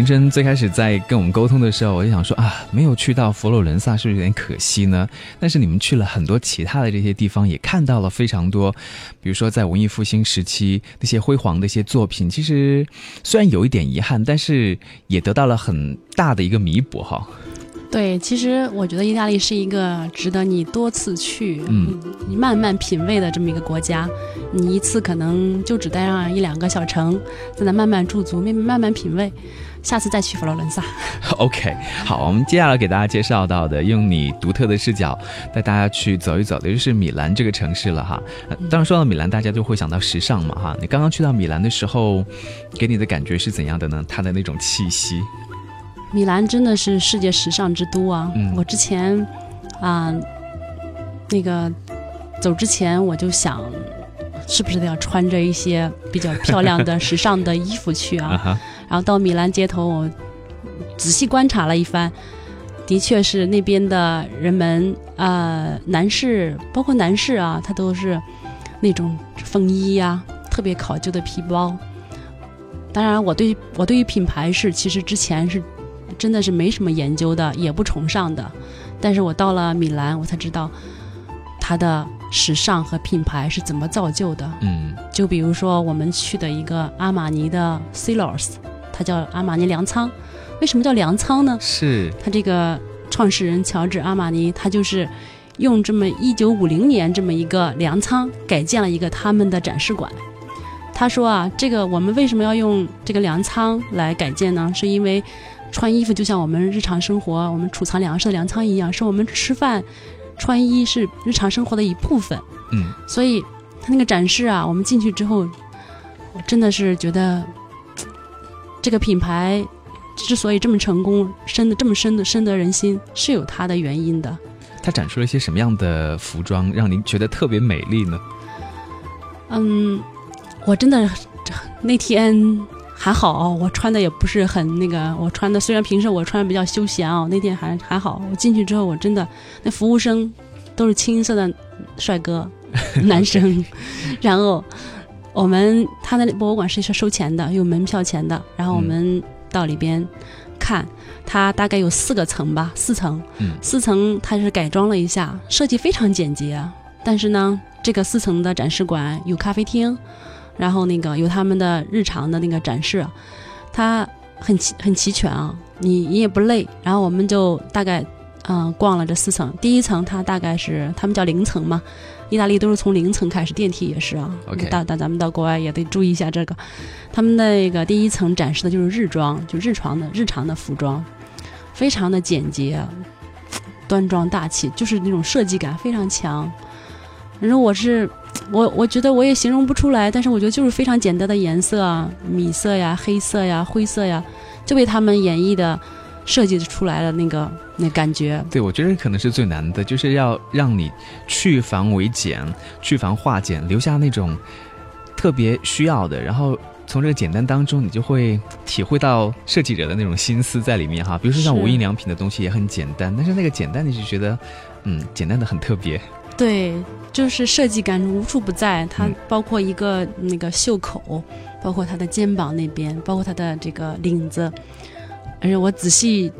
Speaker 1: 林真最开始在跟我们沟通的时候，我就想说啊，没有去到佛罗伦萨是不是有点可惜呢？但是你们去了很多其他的这些地方，也看到了非常多，比如说在文艺复兴时期那些辉煌的一些作品。其实虽然有一点遗憾，但是也得到了很大的一个弥补哈。
Speaker 2: 对，其实我觉得意大利是一个值得你多次去，
Speaker 1: 嗯，
Speaker 2: 你慢慢品味的这么一个国家。你一次可能就只待上一两个小城，在那慢慢驻足，慢慢慢慢品味。下次再去佛罗伦萨。[LAUGHS]
Speaker 1: OK，好，我们接下来给大家介绍到的，用你独特的视角带大家去走一走的，就是米兰这个城市了哈。呃当然说到米兰，大家就会想到时尚嘛哈。你刚刚去到米兰的时候，给你的感觉是怎样的呢？它的那种气息，
Speaker 2: 米兰真的是世界时尚之都啊！
Speaker 1: 嗯
Speaker 2: 我之前啊、那个走之前我就想，是不是得要穿着一些比较漂亮的、时尚的衣服去啊？[LAUGHS] 然后到米兰街头，我仔细观察了一番，的确是那边的人们，呃，男士包括男士啊，他都是那种风衣呀、特别考究的皮包。当然，我对我对于品牌是其实之前是真的是没什么研究的，也不崇尚的。但是我到了米兰，我才知道它的时尚和品牌是怎么造就的。
Speaker 1: 嗯
Speaker 2: 就比如说我们去的一个阿玛尼的 Silos，它叫阿玛尼粮仓。为什么叫粮仓呢？
Speaker 1: 是，
Speaker 2: 他这个创始人乔治阿玛尼，他就是用这么一九五零年这么一个粮仓改建了一个他们的展示馆。他说啊，这个我们为什么要用这个粮仓来改建呢？是因为穿衣服就像我们日常生活我们储藏粮食的粮仓一样，是我们吃饭、穿衣是日常生活的一部分。
Speaker 1: 嗯
Speaker 2: 所以他那个展示啊，我们进去之后，我真的是觉得这个品牌之所以这么成功，深的这么深的深得人心，是有它的原因的。
Speaker 1: 它展出了一些什么样的服装，让您觉得特别美丽呢？
Speaker 2: 嗯，我真的那天还好哦，我穿的也不是很那个，我穿的虽然平时我穿的比较休闲哦，那天还还好。我进去之后，我真的那服务生都是清一色的帅哥 [LAUGHS] 男生，然后我们他的博物馆是收钱的，有门票钱的，然后我们到里边看，它大概有四个层吧，四层，
Speaker 1: 嗯
Speaker 2: 四层它是改装了一下，设计非常简洁，但是呢，这个四层的展示馆有咖啡厅。然后那个有他们的日常的那个展示，它很齐很齐全啊，你你也不累。然后我们就大概嗯、逛了这四层，第一层它大概是他们叫零层嘛，意大利都是从零层开始，电梯也是啊。
Speaker 1: OK
Speaker 2: 到到咱们到国外也得注意一下这个，他们那个第一层展示的就是日装，就日常的日常的服装，非常的简洁，端庄大气，就是那种设计感非常强。反正我是我我觉得我也形容不出来，但是我觉得就是非常简单的颜色啊，米色呀、黑色呀、灰色呀，就被他们演绎的设计出来的那个那感觉。
Speaker 1: 对，我觉得可能是最难的，就是要让你去繁为简，去繁化简，留下那种特别需要的，然后从这个简单当中，你就会体会到设计者的那种心思在里面哈。比如说像无印良品的东西也很简单，但是那个简单你就觉得，嗯，简单的很特别。
Speaker 2: 对，就是设计感无处不在，它
Speaker 1: 嗯
Speaker 2: 包括一个那个袖口，包括它的肩膀那边，包括它的这个领子，而且我仔细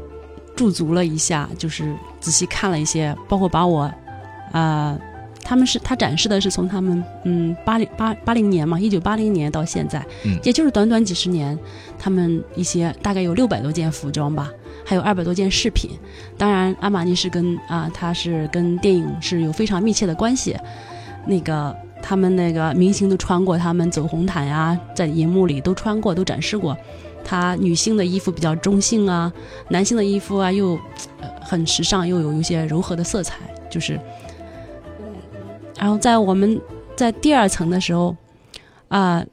Speaker 2: 驻足了一下，就是仔细看了一些，包括把我，啊、他们是他展示的是从他们嗯八零八八零年嘛，一九八零年到现在，
Speaker 1: 嗯
Speaker 2: 也就是短短几十年，他们一些大概有六百多件服装吧，还有二百多件饰品。当然，阿玛尼是跟啊，它是跟电影是有非常密切的关系。那个他们那个明星都穿过，他们走红毯呀、在荧幕里都穿过，都展示过。他女性的衣服比较中性啊，男性的衣服啊又、呃很时尚，又有一些柔和的色彩，就是。然后在我们在第二层的时候，啊、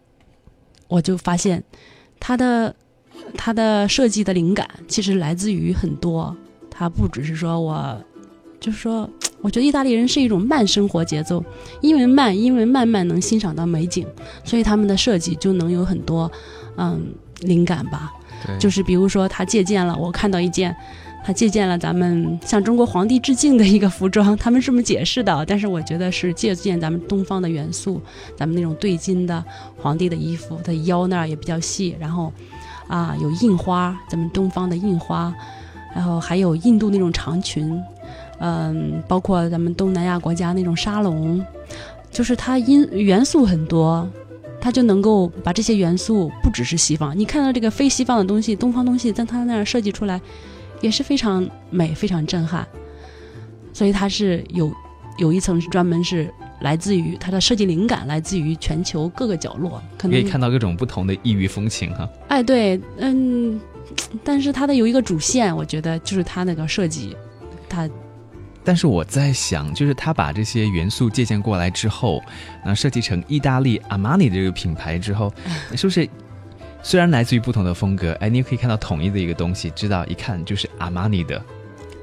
Speaker 2: 我就发现它的它的设计的灵感其实来自于很多，它不只是说我，就是说，[TSK] 我觉得意大利人是一种慢生活节奏，因为慢，因为慢慢能欣赏到美景，所以他们的设计就能有很多嗯灵感吧。就是比如说他借鉴了，我看到一件，他借鉴了咱们向中国皇帝致敬的一个服装，他们是这么解释的，但是我觉得是借鉴咱们东方的元素，咱们那种对襟的皇帝的衣服，他腰那儿也比较细，然后啊有印花，咱们东方的印花，然后还有印度那种长裙，嗯，包括咱们东南亚国家那种沙龙，就是它因元素很多，它就能够把这些元素不只是西方，你看到这个非西方的东西，东方东西在它那儿设计出来，也是非常美、非常震撼。所以它是有有一层是专门是来自于它的设计灵感来自于全球各个角落，可能
Speaker 1: 可以看到各种不同的异域风情哈。
Speaker 2: 哎，对，嗯，[TSK] 但是它的有一个主线，我觉得就是它那个设计，它
Speaker 1: 但是我在想，就是他把这些元素借鉴过来之后，然后设计成意大利阿玛尼这个品牌之后，[LAUGHS] 是不是虽然来自于不同的风格，哎，你也可以看到统一的一个东西，知道一看就是阿玛尼的。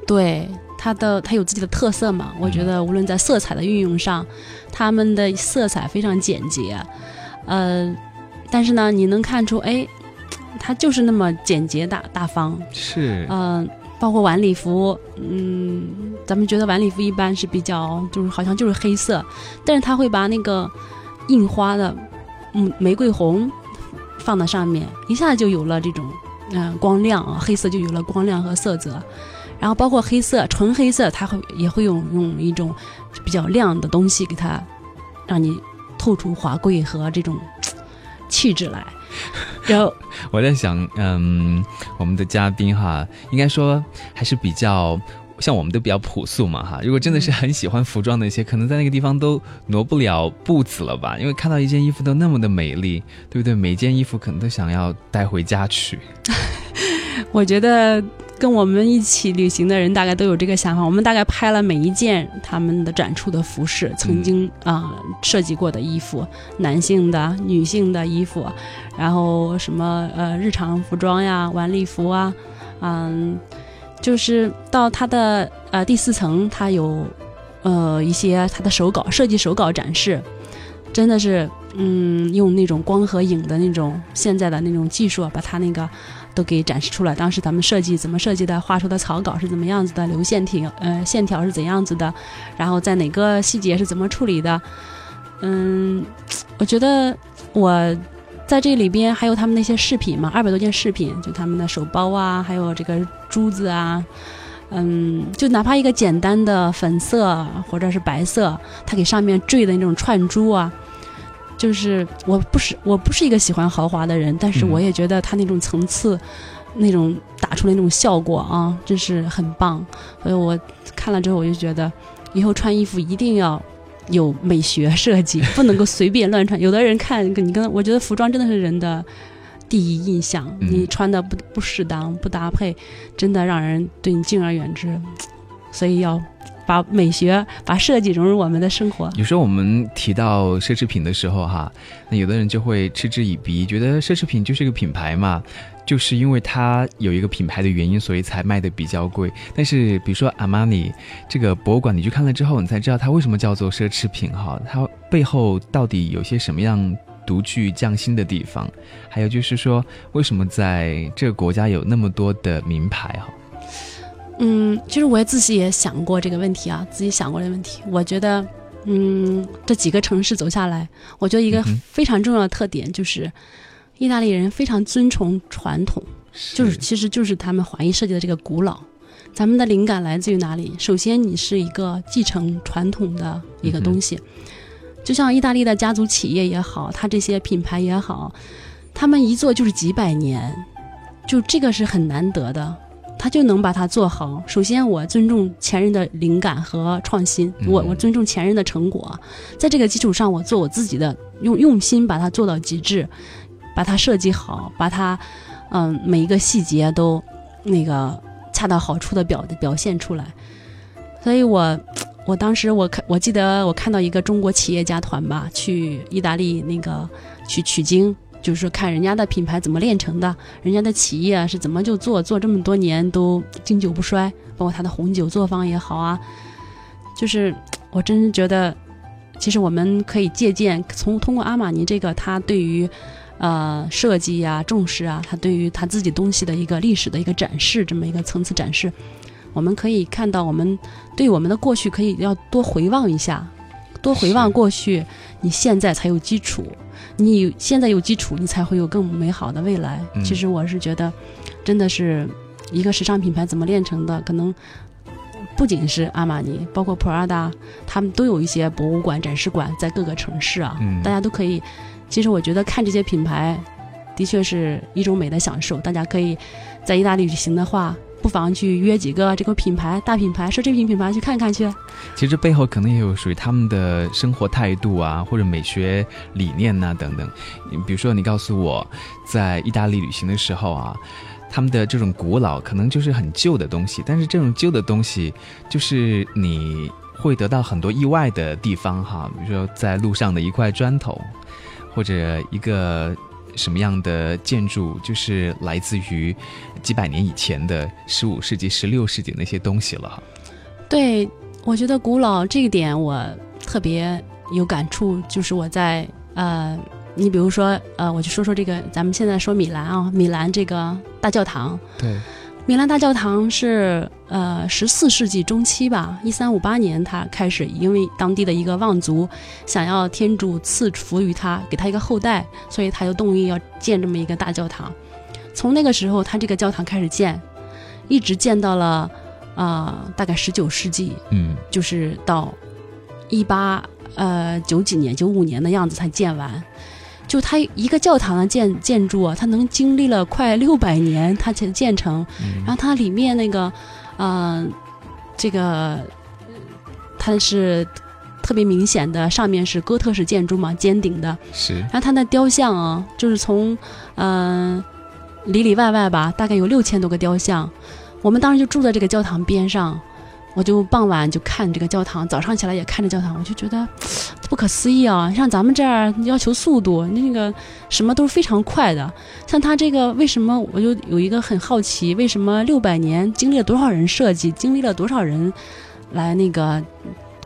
Speaker 2: 对它的它有自己的特色嘛。我觉得无论在色彩的运用上，他们的色彩非常简洁，呃，但是呢，你能看出，哎，它就是那么简洁大大方，
Speaker 1: 是，
Speaker 2: 嗯、包括晚礼服，嗯，咱们觉得晚礼服一般是比较就是好像就是黑色，但是他会把那个印花的嗯玫瑰红放在上面，一下就有了这种嗯、光亮啊，黑色就有了光亮和色泽。然后包括黑色，纯黑色，它会也会用用一种比较亮的东西给它，让你透出华贵和这种气质来。[LAUGHS] 然后 [LAUGHS]
Speaker 1: 我在想，嗯，我们的嘉宾哈，应该说还是比较。像我们都比较朴素嘛哈，如果真的是很喜欢服装的一些，可能在那个地方都挪不了步子了吧？因为看到一件衣服都那么的美丽，对不对？每件衣服可能都想要带回家去。[LAUGHS]
Speaker 2: 我觉得跟我们一起旅行的人大概都有这个想法。我们大概拍了每一件他们的展出的服饰，曾经啊、设计过的衣服，男性的、女性的衣服，然后什么呃日常服装呀、晚礼服啊，嗯，就是到它的呃第四层，它有呃一些它的手稿设计手稿展示，真的是嗯，用那种光和影的那种现在的那种技术，把它那个都给展示出来。当时咱们设计怎么设计的，画出的草稿是怎么样子的，流线体呃线条是怎样子的，然后在哪个细节是怎么处理的。嗯，我觉得我在这里边还有他们那些饰品嘛，二百多件饰品，就他们的手包啊，还有这个珠子啊。嗯，就哪怕一个简单的粉色或者是白色，它给上面坠的那种串珠啊，就是我不是我不是一个喜欢豪华的人，但是
Speaker 1: 嗯
Speaker 2: 我也觉得他那种层次，那种打出来那种效果啊，真是很棒。所以我看了之后，我就觉得以后穿衣服一定要有美学设计，不能够随便乱穿。有的人看你跟我觉得服装真的是人的第一印象，
Speaker 1: 嗯
Speaker 2: 你穿的不不适当、不搭配，真的让人对你敬而远之。所以要把美学、把设计融入我们的生活。
Speaker 1: 有时候我们提到奢侈品的时候，哈，那有的人就会嗤之以鼻，觉得奢侈品就是一个品牌嘛，就是因为它有一个品牌的原因，所以才卖的比较贵。但是，比如说阿玛尼这个博物馆，你去看了之后，你才知道它为什么叫做奢侈品，哈，它背后到底有些什么样独具匠心的地方，还有就是说，为什么在这个国家有那么多的名牌，哈，
Speaker 2: 嗯，其实我也自己也想过这个问题啊，自己想过这个问题。我觉得，嗯，这几个城市走下来，我觉得一个非常重要的特点就是，意大利人非常尊崇传统，就是其实就是他们华裔设计的这个古老。咱们的灵感来自于哪里？首先，你是一个继承传统的一个东西，就像意大利的家族企业也好，它这些品牌也好，他们一做就是几百年，就这个是很难得的。他就能把它做好。首先，我尊重前人的灵感和创新，
Speaker 1: 嗯
Speaker 2: 我我尊重前人的成果，在这个基础上，我做我自己的，用用心把它做到极致，把它设计好，把它，嗯，每一个细节都那个恰到好处的表表现出来。所以我，我当时我看，我记得我看到一个中国企业家团吧，去意大利那个去取经，就是说看人家的品牌怎么炼成的，人家的企业是怎么就做做这么多年都经久不衰，包括他的红酒作坊也好啊，就是我真是觉得，其实我们可以借鉴从通过阿玛尼这个他对于。呃，设计呀、重视啊，他对于他自己东西的一个历史的一个展示，这么一个层次展示，我们可以看到，我们对我们的过去可以要多回望一下，多回望过去，你现在才有基础，你现在有基础，你才会有更美好的未来。
Speaker 1: 嗯
Speaker 2: 其实我是觉得，真的是一个时尚品牌怎么炼成的，可能不仅是阿玛尼，包括 Prada，，他们都有一些博物馆、展示馆在各个城市啊，
Speaker 1: 嗯
Speaker 2: 大家都可以。其实我觉得看这些品牌，的确是一种美的享受。大家可以在意大利旅行的话，不妨去约几个这个品牌、大品牌、奢侈品品牌去看看去。
Speaker 1: 其实背后可能也有属于他们的生活态度啊，或者美学理念呐、等等。比如说，你告诉我，在意大利旅行的时候啊，他们的这种古老可能就是很旧的东西，但是这种旧的东西，就是你会得到很多意外的地方哈。比如说，在路上的一块砖头，或者一个。什么样的建筑就是来自于几百年以前的十五世纪、十六世纪那些东西了。
Speaker 2: 对，我觉得古老这一点我特别有感触，就是我在呃，你比如说呃，我就说说这个，咱们现在说米兰啊，米兰这个大教堂，
Speaker 1: 对，
Speaker 2: 米兰大教堂是呃十四世纪中期吧，一三五八年他开始，因为当地的一个望族想要天主赐福于他，给他一个后代，所以他就动议要建这么一个大教堂。从那个时候，他这个教堂开始建，一直建到了呃大概十九世纪，
Speaker 1: 嗯。
Speaker 2: 就是到一八呃九几年九五年的样子才建完。就它一个教堂的建建筑啊，它能经历了快六百年，它才建成。然后它里面那个，呃，这个它是特别明显的，上面是哥特式建筑嘛，尖顶的。
Speaker 1: 是
Speaker 2: 然后它的雕像啊，就是从嗯、呃里里外外吧，大概有六千多个雕像。我们当时就住在这个教堂边上，我就傍晚就看这个教堂，早上起来也看着教堂，我就觉得不可思议啊！像咱们这儿要求速度，那个什么都是非常快的。像他这个，为什么我就有一个很好奇，为什么六百年经历了多少人设计，经历了多少人来那个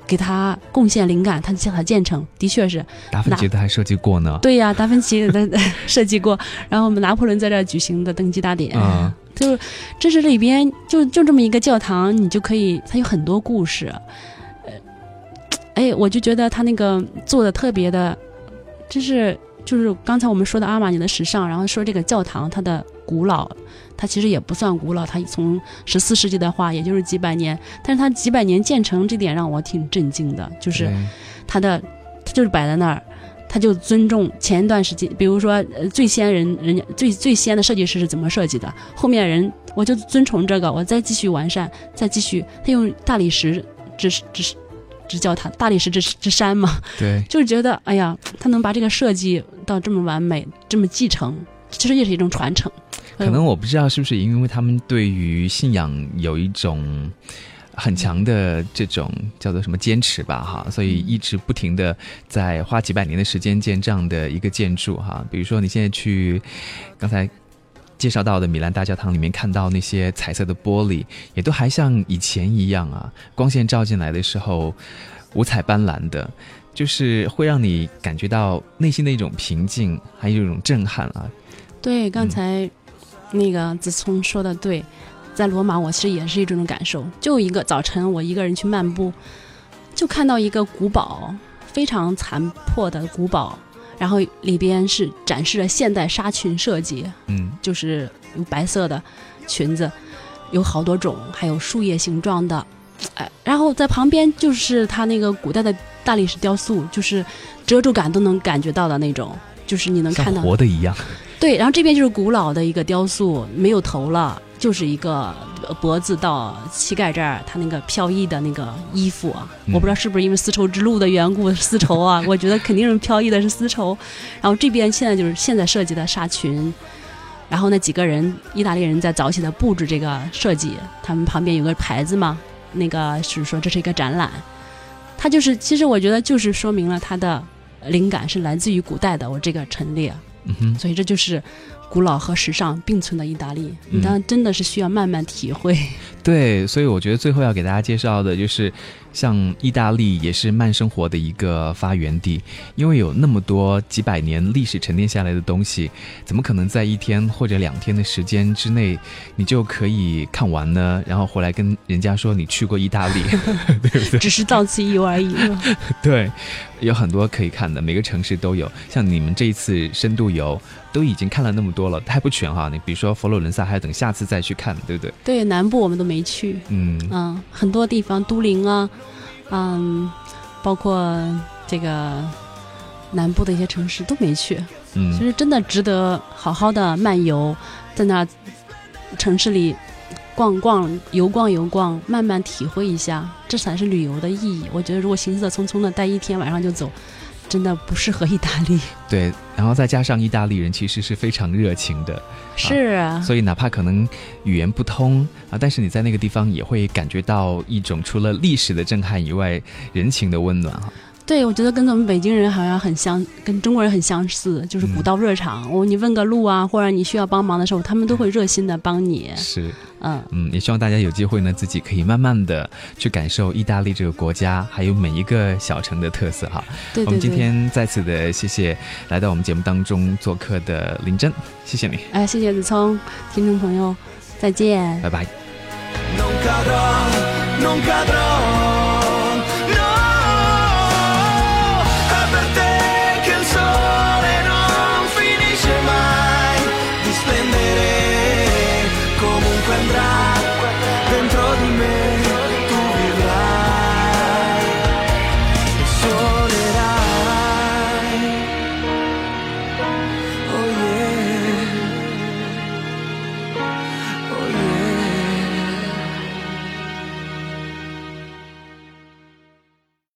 Speaker 2: 给他贡献灵感，他叫他建成，的确是。
Speaker 1: 达芬奇的还设计过呢。
Speaker 2: 对呀，达芬奇的 [LAUGHS] 设计过，然后我们拿破仑在这儿举行的登基大典，
Speaker 1: 嗯
Speaker 2: 就是这是里边就就这么一个教堂，你就可以，它有很多故事，呃，哎，我就觉得他那个做的特别的，就是就是刚才我们说的阿玛尼的时尚，然后说这个教堂它的古老，它其实也不算古老，它从十四世纪的话，也就是几百年，但是它几百年建成这点让我挺震惊的，就是
Speaker 1: 对
Speaker 2: 它的，它就是摆在那儿，他就尊重前一段时间，比如说呃最先人人家最最先的设计师是怎么设计的，后面人我就遵从这个，我再继续完善，再继续，他用大理石之之之教堂，大理石之之山嘛，
Speaker 1: 对，
Speaker 2: 就是觉得哎呀，他能把这个设计到这么完美，这么继承，其实也是一种传承。
Speaker 1: 可能我不知道是不是因为他们对于信仰有一种很强的这种叫做什么坚持吧，哈，所以一直不停的在花几百年的时间建这样的一个建筑，哈，比如说你现在去刚才。介绍到的米兰大教堂里面看到那些彩色的玻璃，也都还像以前一样啊，光线照进来的时候，五彩斑斓的，就是会让你感觉到内心的一种平静，还有一种震撼啊。
Speaker 2: 对，刚才那个子聪说的对，在罗马我其实也是一种感受。就一个早晨，我一个人去漫步，就看到一个古堡，非常残破的古堡，然后里边是展示了现代纱裙设计，
Speaker 1: 嗯，
Speaker 2: 就是有白色的裙子，有好多种，还有树叶形状的，哎，然后在旁边就是它那个古代的大理石雕塑，就是遮住感都能感觉到的那种，就是你能看到
Speaker 1: 活的一样。[LAUGHS]
Speaker 2: 对，然后这边就是古老的一个雕塑，没有头了，就是一个呃脖子到膝盖这儿，它那个飘逸的那个衣服啊，
Speaker 1: 嗯
Speaker 2: 我不知道是不是因为丝绸之路的缘故，丝绸啊，[LAUGHS] 我觉得肯定是飘逸的是丝绸。然后这边现在就是现在设计的纱裙，然后那几个人意大利人在早起的布置这个设计，他们旁边有个牌子嘛，那个是说这是一个展览，它就是其实我觉得就是说明了它的灵感是来自于古代的我这个陈列。
Speaker 1: 嗯哼，
Speaker 2: 所以这就是古老和时尚并存的意大利。当然真的是需要慢慢体会。
Speaker 1: 对，所以我觉得最后要给大家介绍的就是，像意大利也是慢生活的一个发源地，因为有那么多几百年历史沉淀下来的东西，怎么可能在一天或者两天的时间之内你就可以看完呢？然后回来跟人家说你去过意大利，对不对？
Speaker 2: 只是到此一游而已。
Speaker 1: 对，有很多可以看的，每个城市都有。像你们这一次深度游，都已经看了那么多了，还不全哈。你比如说佛罗伦萨，还要等下次再去看，对不对？
Speaker 2: 对，南部我们都没去，
Speaker 1: 嗯，
Speaker 2: 嗯，很多地方，都灵啊，嗯，包括这个南部的一些城市都没去。其
Speaker 1: 嗯，
Speaker 2: 实真的值得好好的漫游，在那城市里逛逛、游逛游逛，慢慢体会一下，这才是旅游的意义。我觉得如果行色匆匆的待一天晚上就走，真的不适合意大利。
Speaker 1: 对。然后再加上意大利人其实是非常热情的，
Speaker 2: 是啊，
Speaker 1: 所以哪怕可能语言不通啊，但是你在那个地方也会感觉到一种除了历史的震撼以外，人情的温暖哈。
Speaker 2: 对，我觉得跟咱们北京人好像很相，跟中国人很相似，就是古道热肠。我、你问个路啊，或者你需要帮忙的时候，他们都会热心的帮你。
Speaker 1: 是，
Speaker 2: 嗯，
Speaker 1: 嗯，也希望大家有机会呢，自己可以慢慢的去感受意大利这个国家，还有每一个小城的特色哈。我们今。天再次的谢谢来到我们节目当中做客的林真，谢谢你，
Speaker 2: 哎，谢谢子聪，听众朋友，再见。
Speaker 1: 拜拜。